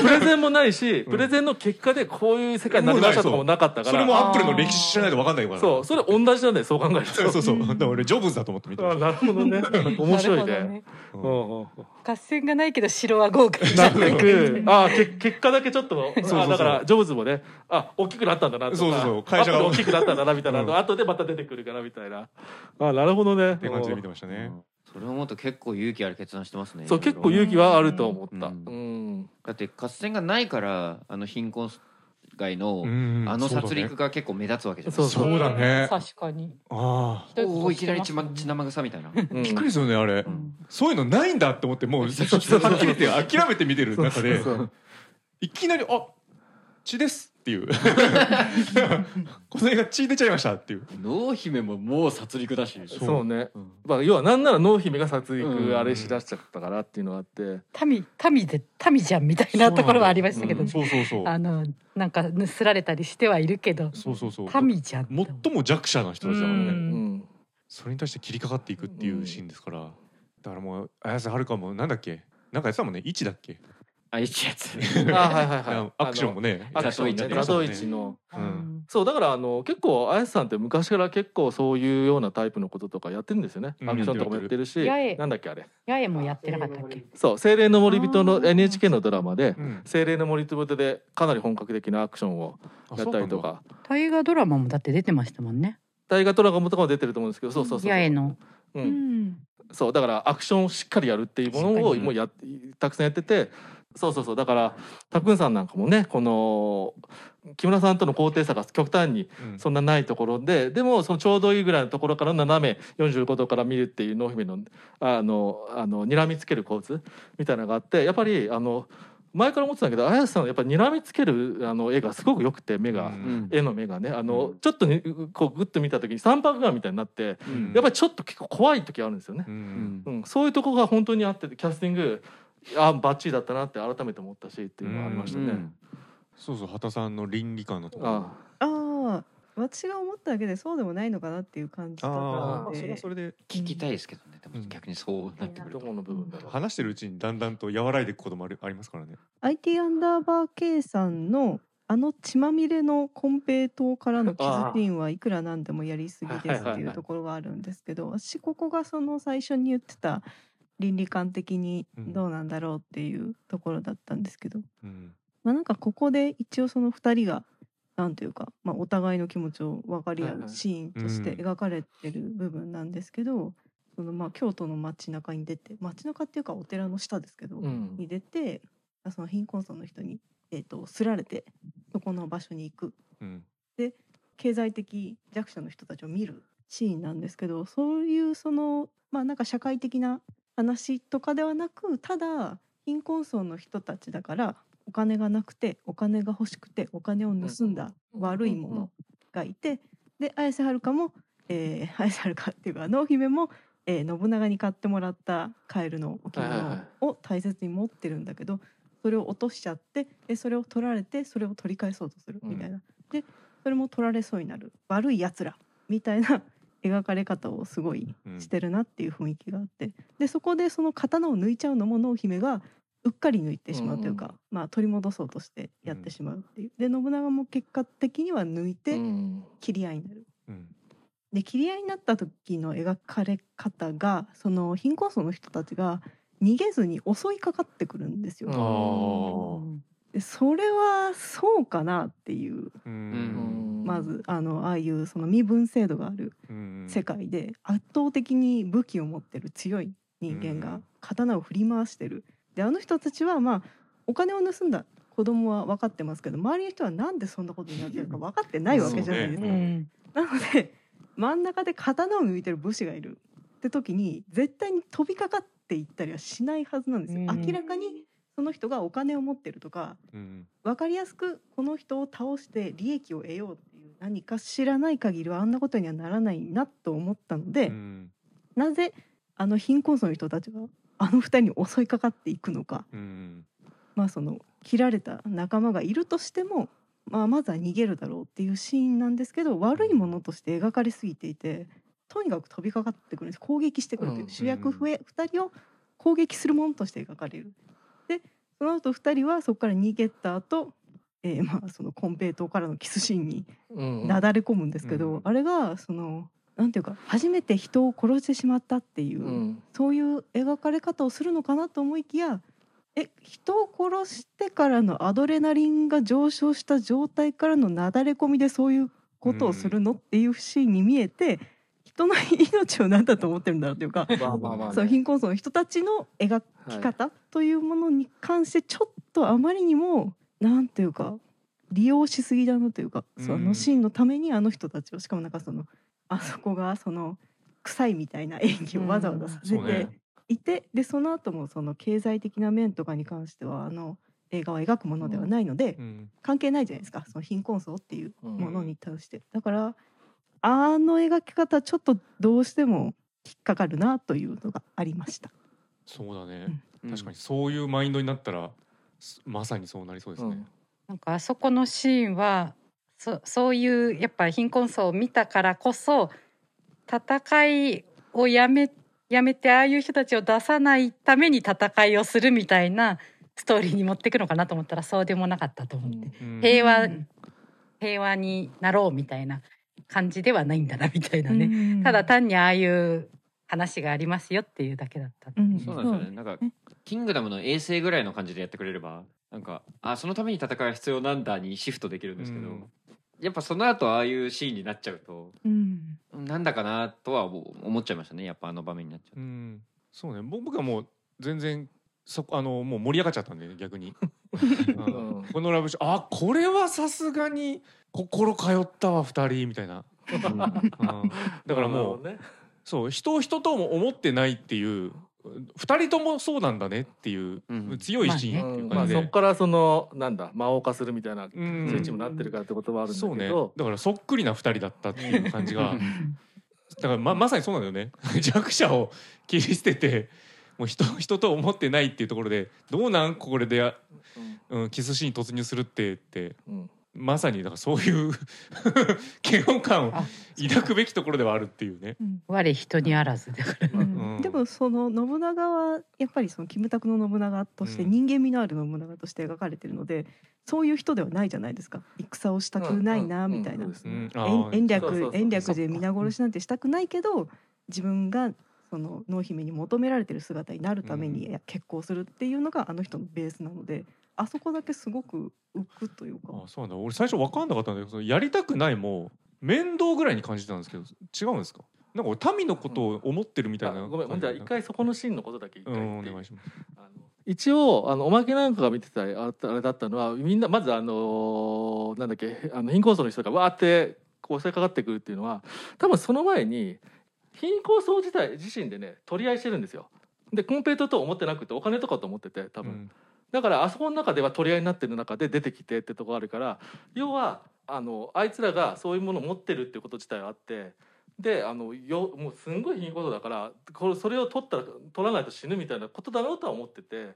プレゼンもないし、プレゼンの結果でこういう世界になりましたとかもなかったから。それもアップルの歴史知らないと分かんないからそう、それ同じなんだよ、そう考えると。そうそうそうだから俺ジョブズだと思って見てまあしなるほどね。面白いね。合戦がないけど城は豪華になっていく。あけ結果だけちょっと、そうそうあだから、ジョブズもね、あ、大きくなったんだなとか、そうそうそうア会社が大きくなったんだなみたいな後でまた出てくるかなみたいな。あ、なるほどね。って感じで見てましたねそれを思うと結構勇気ある決断してますね。そう、結構勇気はあると思った。ううん。ん。だって合戦がないからあの貧困街のうんあの殺戮が結構目立つわけじゃないそうですかそうだね。確かに。ああ。おおいきなり血,、ま、血生臭みたいな。うん。びっくりするねあれ、うん。そういうのないんだって思ってもう <laughs> はっきり言って諦めて見てる中で。そうそう。いきなり「あ血です」っていう。<laughs> この映画血出ちゃいましたっていう。濃姫ももう殺戮だし。そう。ね。うん。まあ、要はなんなら濃姫が殺うん戮あれしだしちゃったからっていうのがあって、民民で民じゃんみたいなところはありましたけど、うん。そうそうそう。あのなんか盗られたりしてはいるけど。そうそうそう。民じゃん最も弱者な人たちだからね、うん。うんそれに対して切りかかっていくっていうシーンですから、だからもう綾瀬はるかもなんだっけ？なんかやってたもんね。1だっけ、あいちやつ。<laughs> あはいはいはい。アクションもね。アクションね。ザザトウトウイチの。うん。そうだからあの結構綾瀬さんって昔から結構そういうようなタイプのこととかやってるんですよね、うん。アクションとかもやってるしなんだっけあれ。八重もやってなかったっけ？そう「精霊の森人」の NHK のドラマでうん「精霊の森人」でかなり本格的なアクションをあやったりとか。大河ドラマもだって出てましたもんね。大河ドラマとかも出てると思うんですけどそうそうそう八重の。ううん。んそうだからアクションをしっかりやるっていうものをもうやったくさんやっててそうそうそう。だからたくんさんなんかもねこの木村さんとの高低差が極端にうん。そんなないところででもそのちょうどいいぐらいのところから斜め45度から見るっていう濃姫のあのあの睨みつける構図みたいなのがあってやっぱりあの前から思ってたんだけど綾瀬さんはやっぱり睨みつけるあの絵がすごく良くて目が。うん。絵の目がねあの、うん。ちょっとにこうグッと見た時に三白眼みたいになってうん。やっぱりちょっと結構怖い時あるんですよね。う。うん。うん、そういうとこが本当にあってキャスティングあバッチリだったなって改めて思ったしっていうのがありましたね。うんそうそう畑さんの倫理観のところあ。ああ私が思っただけでそうでもないのかなっていう感じだああ。そったのでれはそれで。聞きたいですけどね。でもうん。逆にそうなってくると。どこの部分だろう。話してるうちにだんだんと和らいでいくこともあるありますからね。IT アンダーバー K さんのあの血まみれの金平糖からのキスシーンはいくらなんでもやりすぎですっていうところがあるんですけど私ここがその最初に言ってた倫理観的にどうなんだろうっていうところだったんですけど、うん。まあなんかここで一応その2人がなんていうか、まあ、お互いの気持ちを分かり合うシーンとしてうん。描かれてる部分なんですけど、そのまあ京都の街中に出て街中っていうかお寺の下ですけど、うん。に出てその貧困層の人に、えー、とすられてそこの場所に行く。うん。経済的弱者の人たちを見るシーンなんですけどそういうそのまあなんか社会的な話とかではなくただ貧困層の人たちだからお金がなくてお金が欲しくてお金を盗んだ悪い者がいてで綾瀬はるかも、えー、<laughs> 綾瀬はるかっていうか濃姫も、えー信長に買ってもらったカエルの置物を大切に持ってるんだけどそれを落としちゃってでそれを取られてそれを取り返そうとするみたいな、でそれも取られそうになる。悪いやつらみたいな描かれ方をすごいうん。してるなっていう雰囲気があって。でそこでその刀を抜いちゃうのも濃姫がうっかり抜いてしまうというか、まあ、取り戻そうとしてやってしまうっていう。で信長も結果的には抜いてうん。切り合いになる。うん。で切り合いになった時の描かれ方がその貧困層の人たちが逃げずに襲いかかってくるんですよ。それはそうかなっていう。うまずあのああいうその身分制度があるうん。世界で圧倒的に武器を持ってる強い人間がうん。刀を振り回してる。であの人たちはまあお金を盗んだ子供は分かってますけど周りの人はなんでそんなことになってるか分かってないわけじゃないですか。うん。なので真ん中で刀を抜いてる武士がいるって時に絶対に飛びかかっていったりはしないはずなんですよ。うん。明らかにその人がお金を持ってるとかうん分かりやすくこの人を倒して利益を得ようっていう何か知らない限りはあんなことにはならないなと思ったので、うんなぜあの貧困層の人たちがあの二人に襲いかかっていくのか、うんまあ、その切られた仲間がいるとしても、まあ、まずは逃げるだろうっていうシーンなんですけど悪いものとして描かれすぎていてとにかく飛びかかってくるんです。攻撃してくるという、うん主役ふえ2人を攻撃するものとして描かれる。でその後2人はそこから逃げた後、えーまあそのコンペイトーからのキスシーンにうん。なだれ込むんですけど、うん。あれがそのなんていうか初めて人を殺してしまったっていう。うん。そういう描かれ方をするのかなと思いきやえ人を殺してからのアドレナリンが上昇した状態からのなだれ込みでそういうことをするの、っていうシーンに見えて人の命を何だと思ってるんだろうというか、そう貧困層の人たちの描き方というものに関してちょっとあまりにもなんていうか利用しすぎだなというか、そのシーンのためにあの人たちをしかもなんかそのあそこがその臭いみたいな演技をわざわざさせてそうね。いて、でその後もその経済的な面とかに関してはあの映画は描くものではないので、うん。関係ないじゃないですかその貧困層っていううんものに対して、だからあの描き方ちょっとどうしても引っかかるなというのがありました。そうだね。うん。確かにそういうマインドになったらすまさにそうなりそうですね。なんかあそこのシーンはそそういうやっぱ貧困層を見たからこそ戦いをやめやめてああいう人たちを出さないために戦いをするみたいなストーリーに持っていくのかなと思ったらそうでもなかったと思って、うん。平和うん平和になろうみたいな感じではないんだなみたいなね、うん。ただ単にああいう話がありますよっていうだけだったっう。うん。そうなんですよね。なんかキングダムの衛星ぐらいの感じでやってくれればなんかあそのために戦いが必要なんだにシフトできるんですけど、うん。やっぱその後ああいうシーンになっちゃうとうん。なんだかなとは思っちゃいましたね。やっぱあの場面になっちゃうと。うん。そうね。ぼ僕はもう全然そあのもう盛り上がっちゃったんでね逆に、<laughs> うん。うんこのラブシーンあこれはさすがに心通ったわ二人みたいな、うん。だからもうね。そう人を人とも思ってないっていう二人ともそうなんだねっていう、うん。強いシーンっていううん。まあそこからそのなんだ魔王化するみたいなうん。スイッチもなってるからってことはあるんだそうね。けど、だからそっくりな二人だったっていう感じが。う <laughs> んだからままさにそうなんだよね。弱者を切り捨ててもう人 <laughs> 人と思ってないっていうところでどうなん？これでや、うん、キスシーンに突入するってって。うん。うんまさにだからそういう <laughs> 嫌悪感をあ抱くべきところではあるっていうね。我人にあらずだから。でもその信長はやっぱりそのキムタクの信長としてうん。人間味のある信長として描かれてるので、そういう人ではないじゃないですか。戦をしたくないなみたいな、うんそうん。あー。延延そうそうそう暦延暦で皆殺しなんてしたくないけど自分がその濃姫に求められてる姿になるために結婚するっていうのがあの人のベースなのであそこだけすごく浮くというか。あそうなんだ。俺最初分かんなかったんだけどそのやりたくないも面倒ぐらいに感じてたんですけど違うんですか？なんか俺民のことを思ってるみたいなあごめんほんじゃあ一回そこのシーンのことだけ一回うんお言って。いい願いします。あの一応あのおまけなんかが見てたああれだったのはみんなまずあのなんだっけあの貧困層の人がわーってこう襲いかかってくるっていうのは多分その前に貧困層自体自身でね取り合いしてるんですよ。でコンペイトと思ってなくてお金とかと思ってて多分、うんだからあそこの中では取り合いになってる中で出てきてってとこあるから要はあのあいつらがそういうものを持ってるっていうこと自体はあってであのよもうすんごい貧困層だからこれそれを取ったら取らないと死ぬみたいなことだろうとは思ってて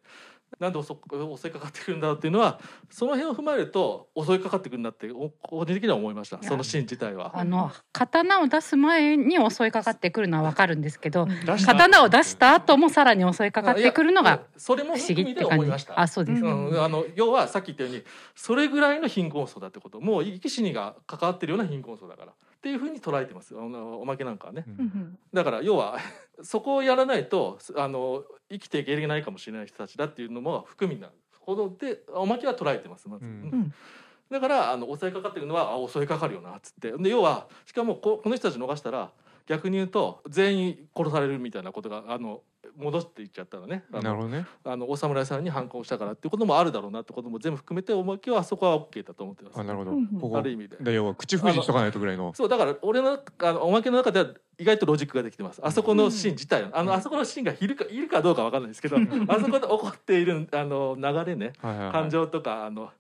なんで襲襲いかかってくるんだろうっていうのはその辺を踏まえると襲いかかってくるんだってお個人的には思いました。そのシーン自体は。あの刀を出す前に襲いかかってくるのはわかるんですけど刀を出した後もさらに襲いかかってくるのがそれも不思議って感じ思いました。あそうですか、うん、あの要はさっき言ったようにそれぐらいの貧困層だってこと。もう生き死にが関わってるような貧困層だからっていうふうに捉えてます。あのおまけなんかはね。うん。だから要は <laughs> そこをやらないとあの生きていけないかもしれない人たちだっていうのも含みなほどでおまけは捉えてますまず、うん。うん。だからあの襲いかかってくるのはあ襲いかかるよなっつって。で要はしかもここの人たち逃したら逆に言うと全員殺されるみたいなことがあの戻っていっちゃったらね。あのなるほどね。あのお侍さんに反抗したからっていうこともあるだろうなってことも全部含めておまけはあそこは OK だと思ってます。あなるほど。うんうんここある意味で。で要は口封じしとかないとぐらいの。そうだから俺のあのおまけの中では意外とロジックができてます。あそこのシーン自体は。あのあそこのシーンがいるかいるかどうかわかんないですけど、<laughs> あそこで起こっているあの流れね、はいはいはい。感情とかあの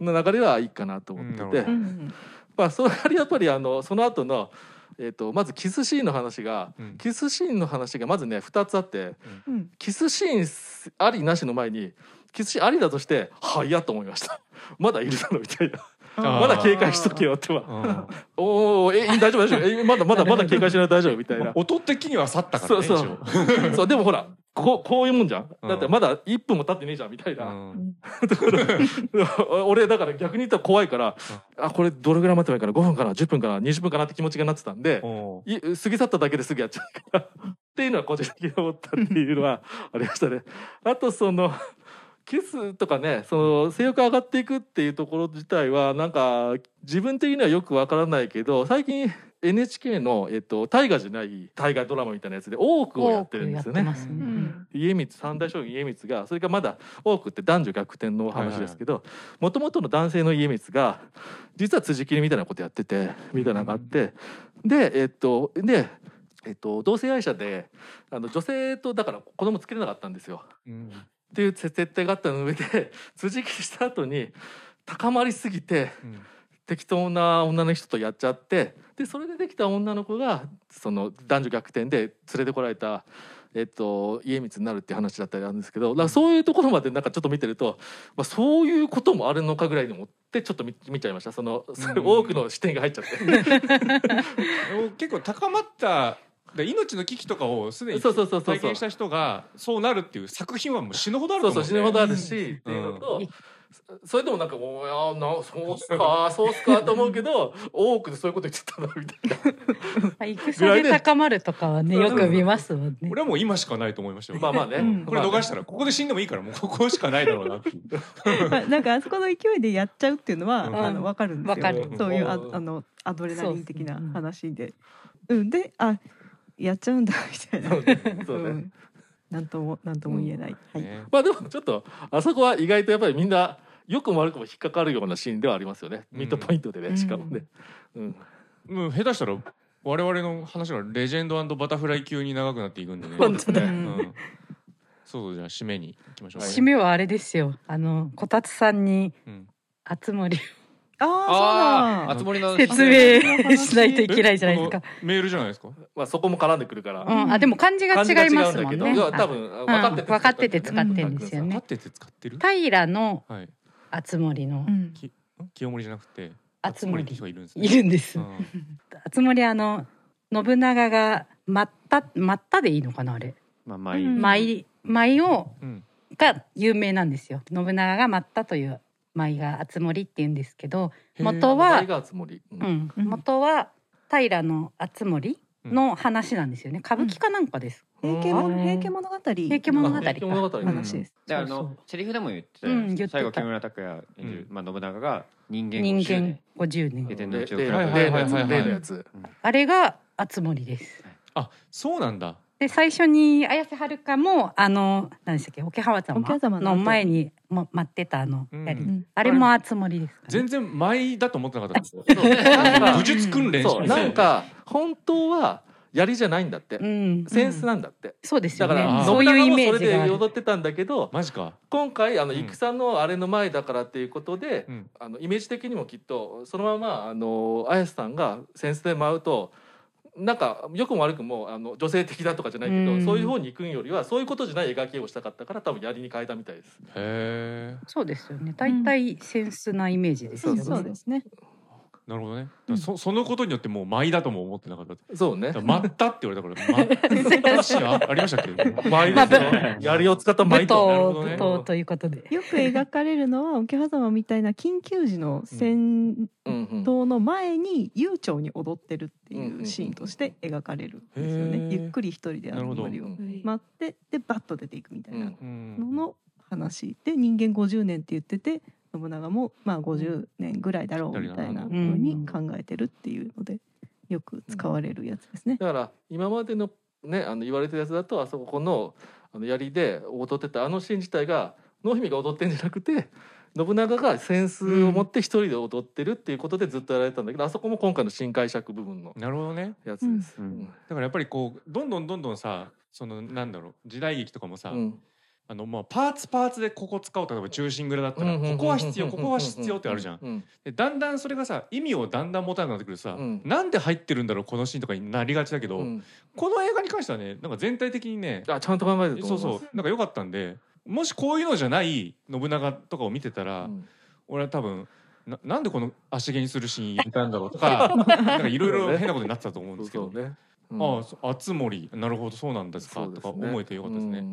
の流れはいいかなと思ってて、うんなるほうんうんまあそれやっぱりあのその後のえっ、とまずキスシーンの話が、うん。キスシーンの話がまずね2つあって、うん。キスシーンありなしの前にキスシーンありだとして早っと思いました。<laughs> まだいるだろみたいな。まだ警戒しとけよってはうん。<laughs> おおえ大丈夫大丈夫。えまだまだまだ警戒しないと大丈夫みたいな。音的には去ったからねそうそう。そうでもほらこうこういうもんじゃん。うん。だってまだ1分も経ってねえじゃんみたいな、うん。<laughs> 俺だから逆に言ったら怖いから、あこれどれぐらい待てばいいかな？5分かな？10分かな？20分かな？って気持ちがなってたんで、過ぎ去っただけですぐやっちゃうから。っていうのは個人的に思ったっていうのはありましたね。あとそのキスとかねその性欲が上がっていくっていうところ自体はなんか自分的にはよくわからないけど最近 NHK の、えっと、大河じゃない大河ドラマみたいなやつで多くをやってるんですよね。ねうん家光三大将軍家光がそれからまだ多くって男女逆転のお話ですけどもともとの男性の家光が実は辻切りみたいなことやっててみたいなのがあってでえっとで、えっと、同性愛者であの女性とだから子供つけれなかったんですよ。うんっていう設定があった上で <laughs> 辻切りした後に高まりすぎてうん適当な女の人とやっちゃってでそれでできた女の子がその男女逆転で連れてこられた、えっと、家光になるっていう話だったりあるんですけどだからそういうところまでなんかちょっと見てると、まあ、そういうこともあるのかぐらいに思ってちょっと見見ちゃいました。その、それ多くの視点が入っちゃって。<laughs> 結構高まったで命の危機とかをすでにそうそうそうそうそう。体験した人がそうなるっていう作品はもう死ぬほどあるう死ぬほどあるし、っていうのと、それでもなんかもういやなそうっすか <laughs> そうっすかと思うけど多くでそういうこと言ってたなみたいな。戦で高まるとかはねよく見ますもんね。俺はもう今しかないと思いましたよ。まあまあね、うん。これ逃したらここで死んでもいいからもう <laughs> ここしかないだろうなっていう。まあなんかあそこの勢いでやっちゃうっていうのは、うん。あの分かるんですよ。わかる。そういうあうん。あのアドレナリン的な話で、うん。であやっちゃうんだみたいな。そうね。そうね。んなんともなんとも言えない。はい。ね。まあでもちょっとあそこは意外とやっぱりみんな良くも悪くも引っかかるようなシーンではありますよね、うん。ミッドポイントでねしかもね。うん。もう下手したら我々の話がレジェンドバタフライ級に長くなっていくんでね。<laughs> 本当だ。ううん。んそうじゃあ締めに行きましょう。かね締めはあれですよ。あのこたつさんにうん。あつ森あああ、あそうだ。あつ森の説明しないといけないじゃないですか。メールじゃないですか？まあそこも絡んでくるから、うん、あでも漢字が違いますもんね。多分分かってて分かってて使ってんですよね立っ。てて使ってる？平のはいあつ森のうんき清盛じゃなくてあつ森って人がいるんですねいるんですう。んあつ森あの信長が待った待ったでいいのかなあれ？まあまあいい。うん舞舞をうんが有名なんですよ。信長が待ったという舞があつ森って言うんですけど、元はうん。元は平のあつ森の話なんですよね。歌舞伎かなんかです。平家物うん。平家物語。平家物語か。平家物語話です。であのセリフでも言ってたようん最後木村拓哉演じる、まあ、信長が人間人50間年。50年。下天の例内を食らう例の例のやつはいはいはいはい。例のやつ。あれがあつ森です。あそうなんだで最初に綾瀬はるかもあの何でしたっけ桶狭間桶狭間の前にも待ってたあのうん。やり、うん。あれもあつ森ですね、全然舞だと思ってなかったんですよ。なんか武術訓練なんか本当は槍じゃないんだって、うん、センスなんだって、そうですよね。だからそういうイメ信長もそれで踊ってたんだけどマジか。今回あのうん。戦のあれの前だからっていうことで、うん。あのイメージ的にもきっとそのままあの綾瀬さんがセンスで舞うとなんか良くも悪くもあの女性的だとかじゃないけど、うん。そういう方に行くんよりはそういうことじゃない描きをしたかったから多分槍に変えたみたいです。へえそうですよね。大体センスなイメージですよね、そうそうですね。なるほどね、うん。そそのことによってもう舞だとも思ってなかった。そうね。舞ったって言われたから舞シーンあありましたっけ？舞ですよ。槍を使った舞舞と。なるほどね。踏とということで。よく描かれるのは桶狭間みたいな緊急時の戦闘の前に悠長に踊ってるっていうシーンとして描かれるんですよね。ゆっくり一人であの森をうん待ってでバッと出ていくみたいなうん。のの話。で人間50年って言ってて信長もまあ50年ぐらいだろうみたいな風に考えてるっていうのでよく使われるやつですね。だから今までのねあの言われてるやつだとあそこのあの槍で踊ってたあのシーン自体が濃姫が踊ってんじゃなくて信長が扇子を持って一人で踊ってるっていうことでずっとやられてたんだけど、あそこも今回の新解釈部分のなるほどね。やつです。うん。だからやっぱりこうどんどんどんどんさそのなんだろう時代劇とかもさ、うんあのまあパーツパーツでここ使おう例えば中心蔵だったらここは必要ここは必要ってあるじゃん。うんでだんだんそれがさ意味をだんだん持たなくなってくるとさ、うん。なんで入ってるんだろうこのシーンとかになりがちだけど、うん。この映画に関してはねなんか全体的にねあちゃんと考えてるとそう。そう。なんか良かったんでもしこういうのじゃない信長とかを見てたら、うん。俺は多分ななんでこの足毛にするシーンやったんだろうとか <laughs> なんかいろいろ変なことになってたと思うんですけど、ね。うん。ああそ熱森なるほどそうなんですかね。とか思えてよかったですね。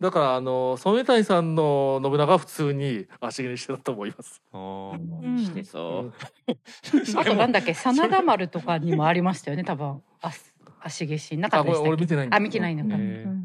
うんだからあの染谷さんの信長は普通に足毛にしてたと思います。あー。うん。してそう。<laughs> あとなんだっけ真田丸とかにもありましたよね多分。あ足毛シーンなかったでしたっけ？俺見てないあ見てないのか、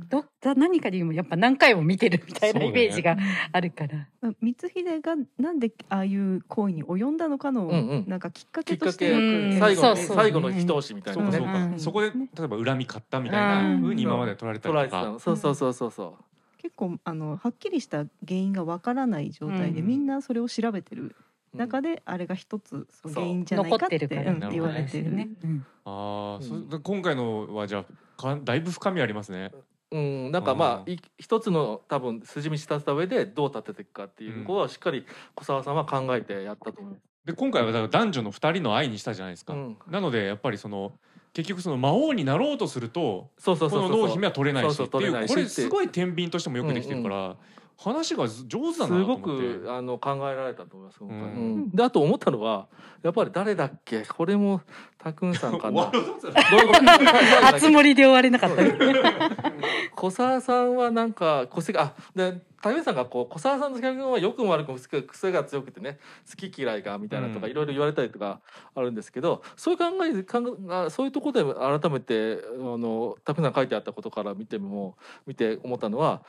どだ何かにもやっぱ何回も見てるみたいなイメージがあるから、光秀がなんでああいう行為に及んだのかの、うんうん。なんかきっかけとして最後のそうそう。最後の一押しみたいなね。そうかそうか、う。ん。そこで例えば恨み買ったみたいな風に今まで取られたりとか。そうそうそうそうそう。結構あのはっきりした原因がわからない状態で、うんみんなそれを調べてる中でで、あれが一つその原因じゃないかって残ってるから。うん言われてる。ね。うん。ああ、うん。そ今回のはじゃあかだいぶ深みありますね。うん、なんかまうん。あい一つの多分筋道立てた上でどう立てていくかっていうところはしっかり小沢さんは考えてやったと思います。で今回はだから男女の2人の愛にしたじゃないですか。うん。なのでやっぱりその結局その魔王になろうとするとこの濃姫は取れないしっていうこれすごい天秤としてもよくできてるから、話が上手だなとすご思って。くあの考えられたと思います今回、うんうんであと思ったのはやっぱり誰だっけこれもたくんさんか終な <laughs> 熱盛で終われなかった。<laughs> 小沢さんはなんか癖があで竹内さんがこう小沢さんの脚本は良くも悪くも癖癖が強くてね好き嫌いがみたいなとかうんいろいろ言われたりとかあるんですけど、そういう考え考えあそういうところで改めてあの竹内さんが書いてあったことから見ても見て思ったのは。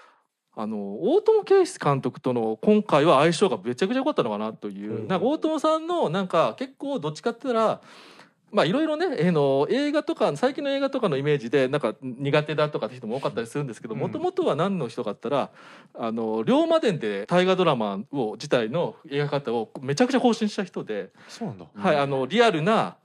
あの大友圭司監督との今回は相性がめちゃくちゃ良かったのかなという、うん。なんか大友さんのなんか結構どっちかって言ったらまあいろいろね、えーの映画とか最近の映画とかのイメージでなんか苦手だとかって人も多かったりするんですけどうん。もともとは何の人かって言ったらあの龍馬伝で大河ドラマを自体の描き方をめちゃくちゃ更新した人で、そうなんだ。はいあのリアルな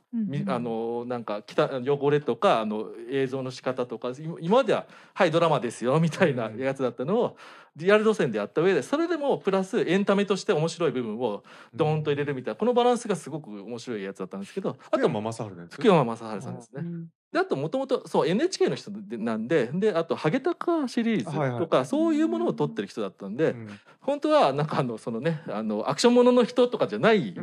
あのなんか汚汚れとかあの映像の仕方とか今今までは「はいドラマですよ」みたいなやつだったのをリアル路線でやった上でそれでもプラスエンタメとして面白い部分をドーンと入れるみたいなこのバランスがすごく面白いやつだったんですけどあと。福山雅治さんですね。であともともとそう NHK の人でなんでであと「ハゲタカ」シリーズはいはいとかそういうものを撮ってる人だったんで、うん本当はなんかあのそのねあのアクションものの人とかじゃない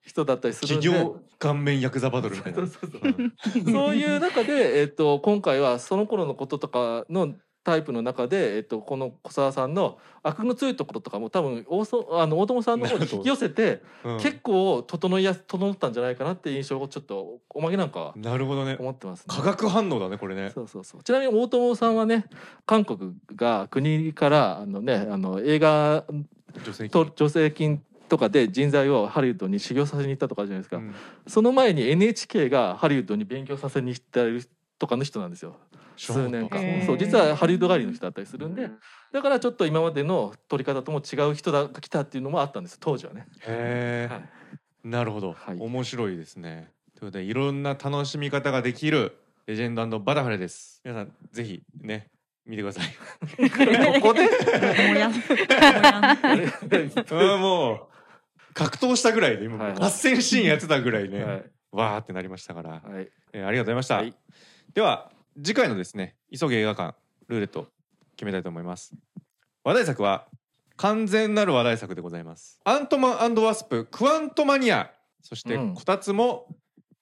人だったりするんで。企業顔面ヤクザバトルみたいな。そういう中で、えっと今回はその頃のこととかのタイプの中で、えっとこの小沢さんの悪の強いところとかも多分大そあの大友さんの方に引き寄せて、うん結構整いやす整ったんじゃないかなっていう印象をちょっとおまけなんかはなるほどね。思ってます、ね。化学反応だねこれね。そうそうそう。ちなみに大友さんはね、韓国が国からあのね、あの映画と助成金とかで人材をハリウッドに修行させに行ったとかじゃないですか。うんその前に NHK がハリウッドに勉強させに行ったりとかの人なんですよ。数年間。そう実はハリウッド帰りの人だったりするんで。だからちょっと今までの撮り方とも違う人が来たっていうのもあったんです当時はね。へえ、はい。なるほど、はい。面白いですね。ということでいろんな楽しみ方ができるレジェンドバタフライです。皆さんぜひね見てください。<laughs> ここで？もやん。もやん。うん。もう格闘したぐらいで今はい合戦シーンやってたぐらいね、はい。わーってなりましたから、はい。えーありがとうございました、はいでは次回のですね急げ映画館ルーレット決めたいと思います。話題作は完全なる話題作でございます。アントマンワスプクワントマニアそしてうん。こたつも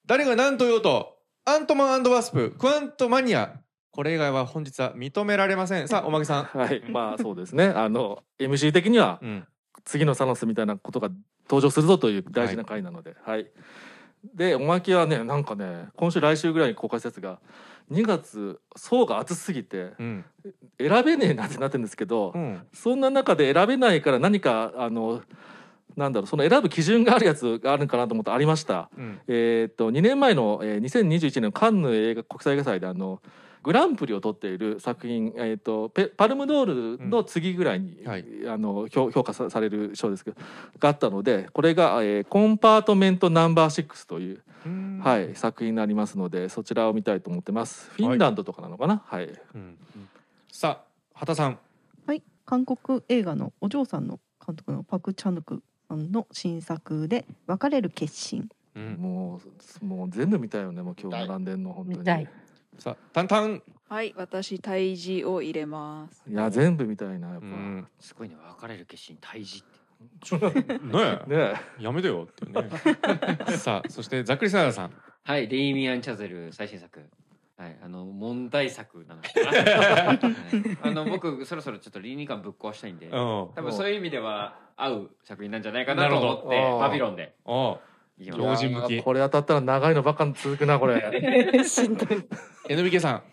誰が何と言おうとアントマンワスプクワントマニアこれ以外は本日は認められません。さあおまけさん。はいまあそうですね。あの MC 的にはうん。次のサノスみたいなことが登場するぞという大事な回なので、はいでおまけはねなんかね今週来週ぐらいに公開したやつが2月層が厚すぎてうん。選べねえなってなってるんですけど、うん。そんな中で選べないから何かあのなんだろうその選ぶ基準があるやつがあるんかなと思ってありました。うん。えーっと2年前の、えー2021年のカンヌ映画国際映画祭であのグランプリを取っている作品、えーっとペパルムドールの次ぐらいに、うん。はい。あの評評価さされる賞ですけどがあったのでこれが、えーコンパートメントナンバー6という、うん。はい、作品になりますのでそちらを見たいと思ってます。フィンランドとかなのかな、はい。うん。さあ畑さん。はい、韓国映画のお嬢さんの監督のパクチャヌクさんの新作で別れる決心。うん。もうもう全部見たいよねもう今日並んでんの本当に。見たいさあタンタン。はい私胎児を入れます。いや全部見たいなやっぱ、うん。すごいね別れる決心退治って。ねえ。ねやめてよっていうね。<laughs> さあそしてざっくりサラダさん。はいレイミアン・チャゼル最新作。はいあの問題作なの。かな、はい。あの僕そろそろちょっと倫理観ぶっ壊したいんでうん。多分そういう意味では合う作品なんじゃないかなと思ってなるほど。バビロンで。おい向きこれ当たったら長いのばっか続くなこれ。<laughs> しんどい。NBK さん。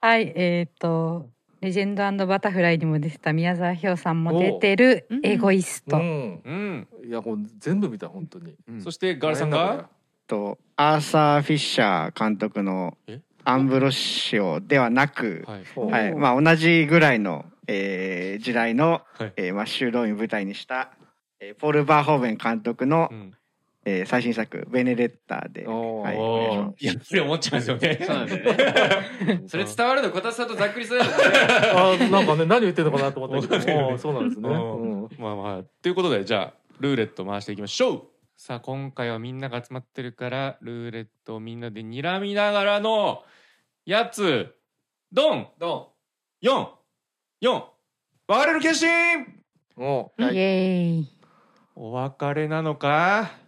はいえっ、とレジェンドバタフライにも出てた宮沢氷さんも出てるおエゴイスト、うん。うん、いやもう全部見た本当に。そしてガールさんが？とアーサー・フィッシャー監督のえ？アンブロシオではなく、はい。はいまあ、同じぐらいの、えー時代の、はい。えーマッシュローインを舞台にした、えーポール・バーホーベン監督の、うんえー最新作「ベネレッタで」おー。はい、おお願いやっぱり思っちゃうんですよね。そうなんだよね。<laughs> それ伝わるのこたつさんとざっくりさんだとね。あーなんかね何言ってるのかなと思ったけど。<laughs> もそうなんですね、まあまあ。ということでじゃあルーレット回していきましょう。さあ今回はみんなが集まってるからルーレットをみんなで睨みながらのやつ。ドン。ど4 4別れる決心。おイエーイ。お別れなのか？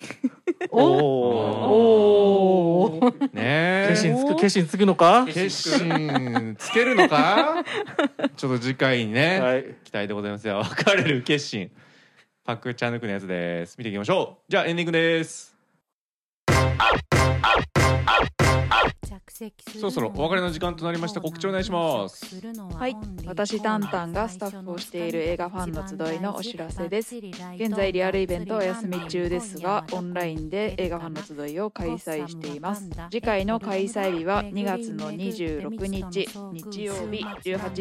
<laughs> おおおねえ。決心つく決心つくのか？決心つけるのか？<laughs> ちょっと次回にね、はい。期待でございますよ。別れる決心。パクチャヌクのやつです。見ていきましょう。じゃあエンディングですそろそろお別れの時間となりました。告知お願いします。はい。私タンタンがスタッフをしている映画ファンの集いのお知らせです。現在リアルイベントはお休み中ですがオンラインで映画ファンの集いを開催しています。次回の開催日は2月の26日日曜日18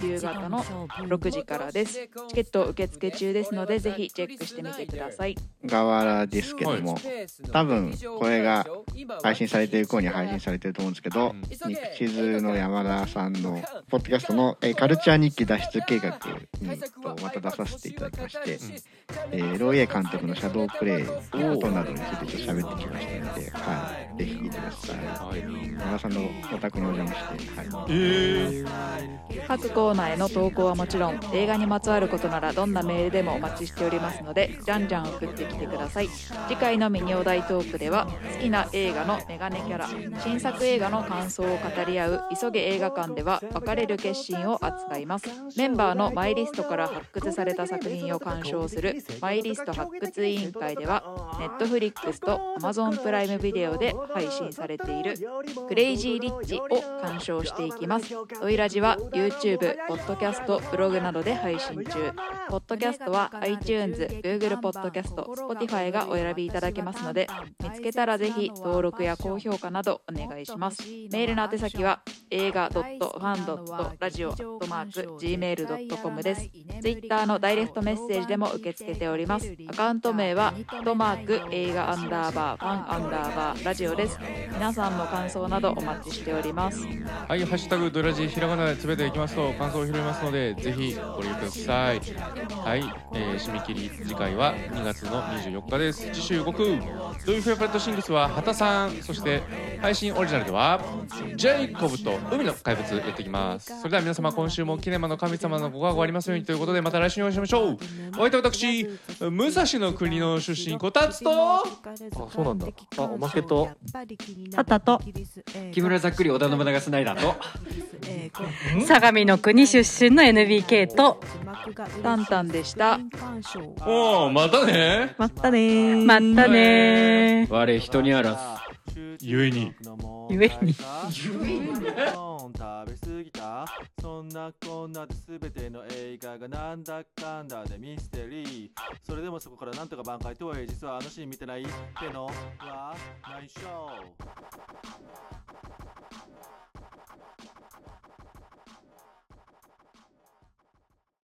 時夕方の6時からです。チケット受付中ですのでぜひチェックしてみてください。側らですけども、多分これが配信されてる頃には配信されてると思うんですけど、うん日地図の山田さんのポッドキャストの、えーカルチャー日記脱出計画にとまた出させていただきまして、えーロイエ監督のシャドープレイことなどについてちょっと喋ってきましたので、はい、ぜひ聞いてください。はい。さんのお宅にお邪魔して、はい、えー、各コーナーへの投稿はもちろん映画にまつわることならどんなメールでもお待ちしておりますのでじゃんじゃん送ってきてください次回のミニお題トークでは好きな映画のメガネキャラ新作映画の感想を語り合う急げ映画館では別れる決心を扱います。メンバーのマイリストから発掘された作品を鑑賞するマイリスト発掘委員会では Netflix と Amazon プライムビデオで配信されているクレイジーリッチを鑑賞していきます。ドイラジは YouTube、ポッドキャスト、ブログなどで配信中。ポッドキャストは iTunes、Google ポッドキャスト、Spotify がお選びいただけますので見つけたらぜひ登録や高評価などお願いします。メールの宛先は映画 .fan.radio.gmail.com です。Twitter のダイレクトメッセージでも受け付けております。アカウント名は、アットマーク映画アンダーバーファンアンダーバーラジオです。皆さんの感想などお待ちしております。はい、ハッシュタグドラジひらがなでつぶやいていきますと感想を拾いますのでぜひご利用ください。はい、えー締め切り次回は2月の24日です次週予告ドイフェアプレットシングスは畑さんそして配信オリジナルではジェイコブと海の怪物やっていきますそれでは皆様今週もキネマの神様のご加護ありますようにということでまた来週にお会いしましょうお相手は私武蔵の国の出身こたつとあそうなんだ。あおまけと。あったと。木村ざっくり織田信長スナイダーと。相模の国出身の NBK と。タンタンでした。おおまたね。まったねー。まったねー。我人にあらずゆえに。ゆえに。食べ過ぎたそんなこんなで全ての映画がなんだかんだでミステリーそれでもそこからなんとか挽回とはいえ実はあのシーン見てないってのは内緒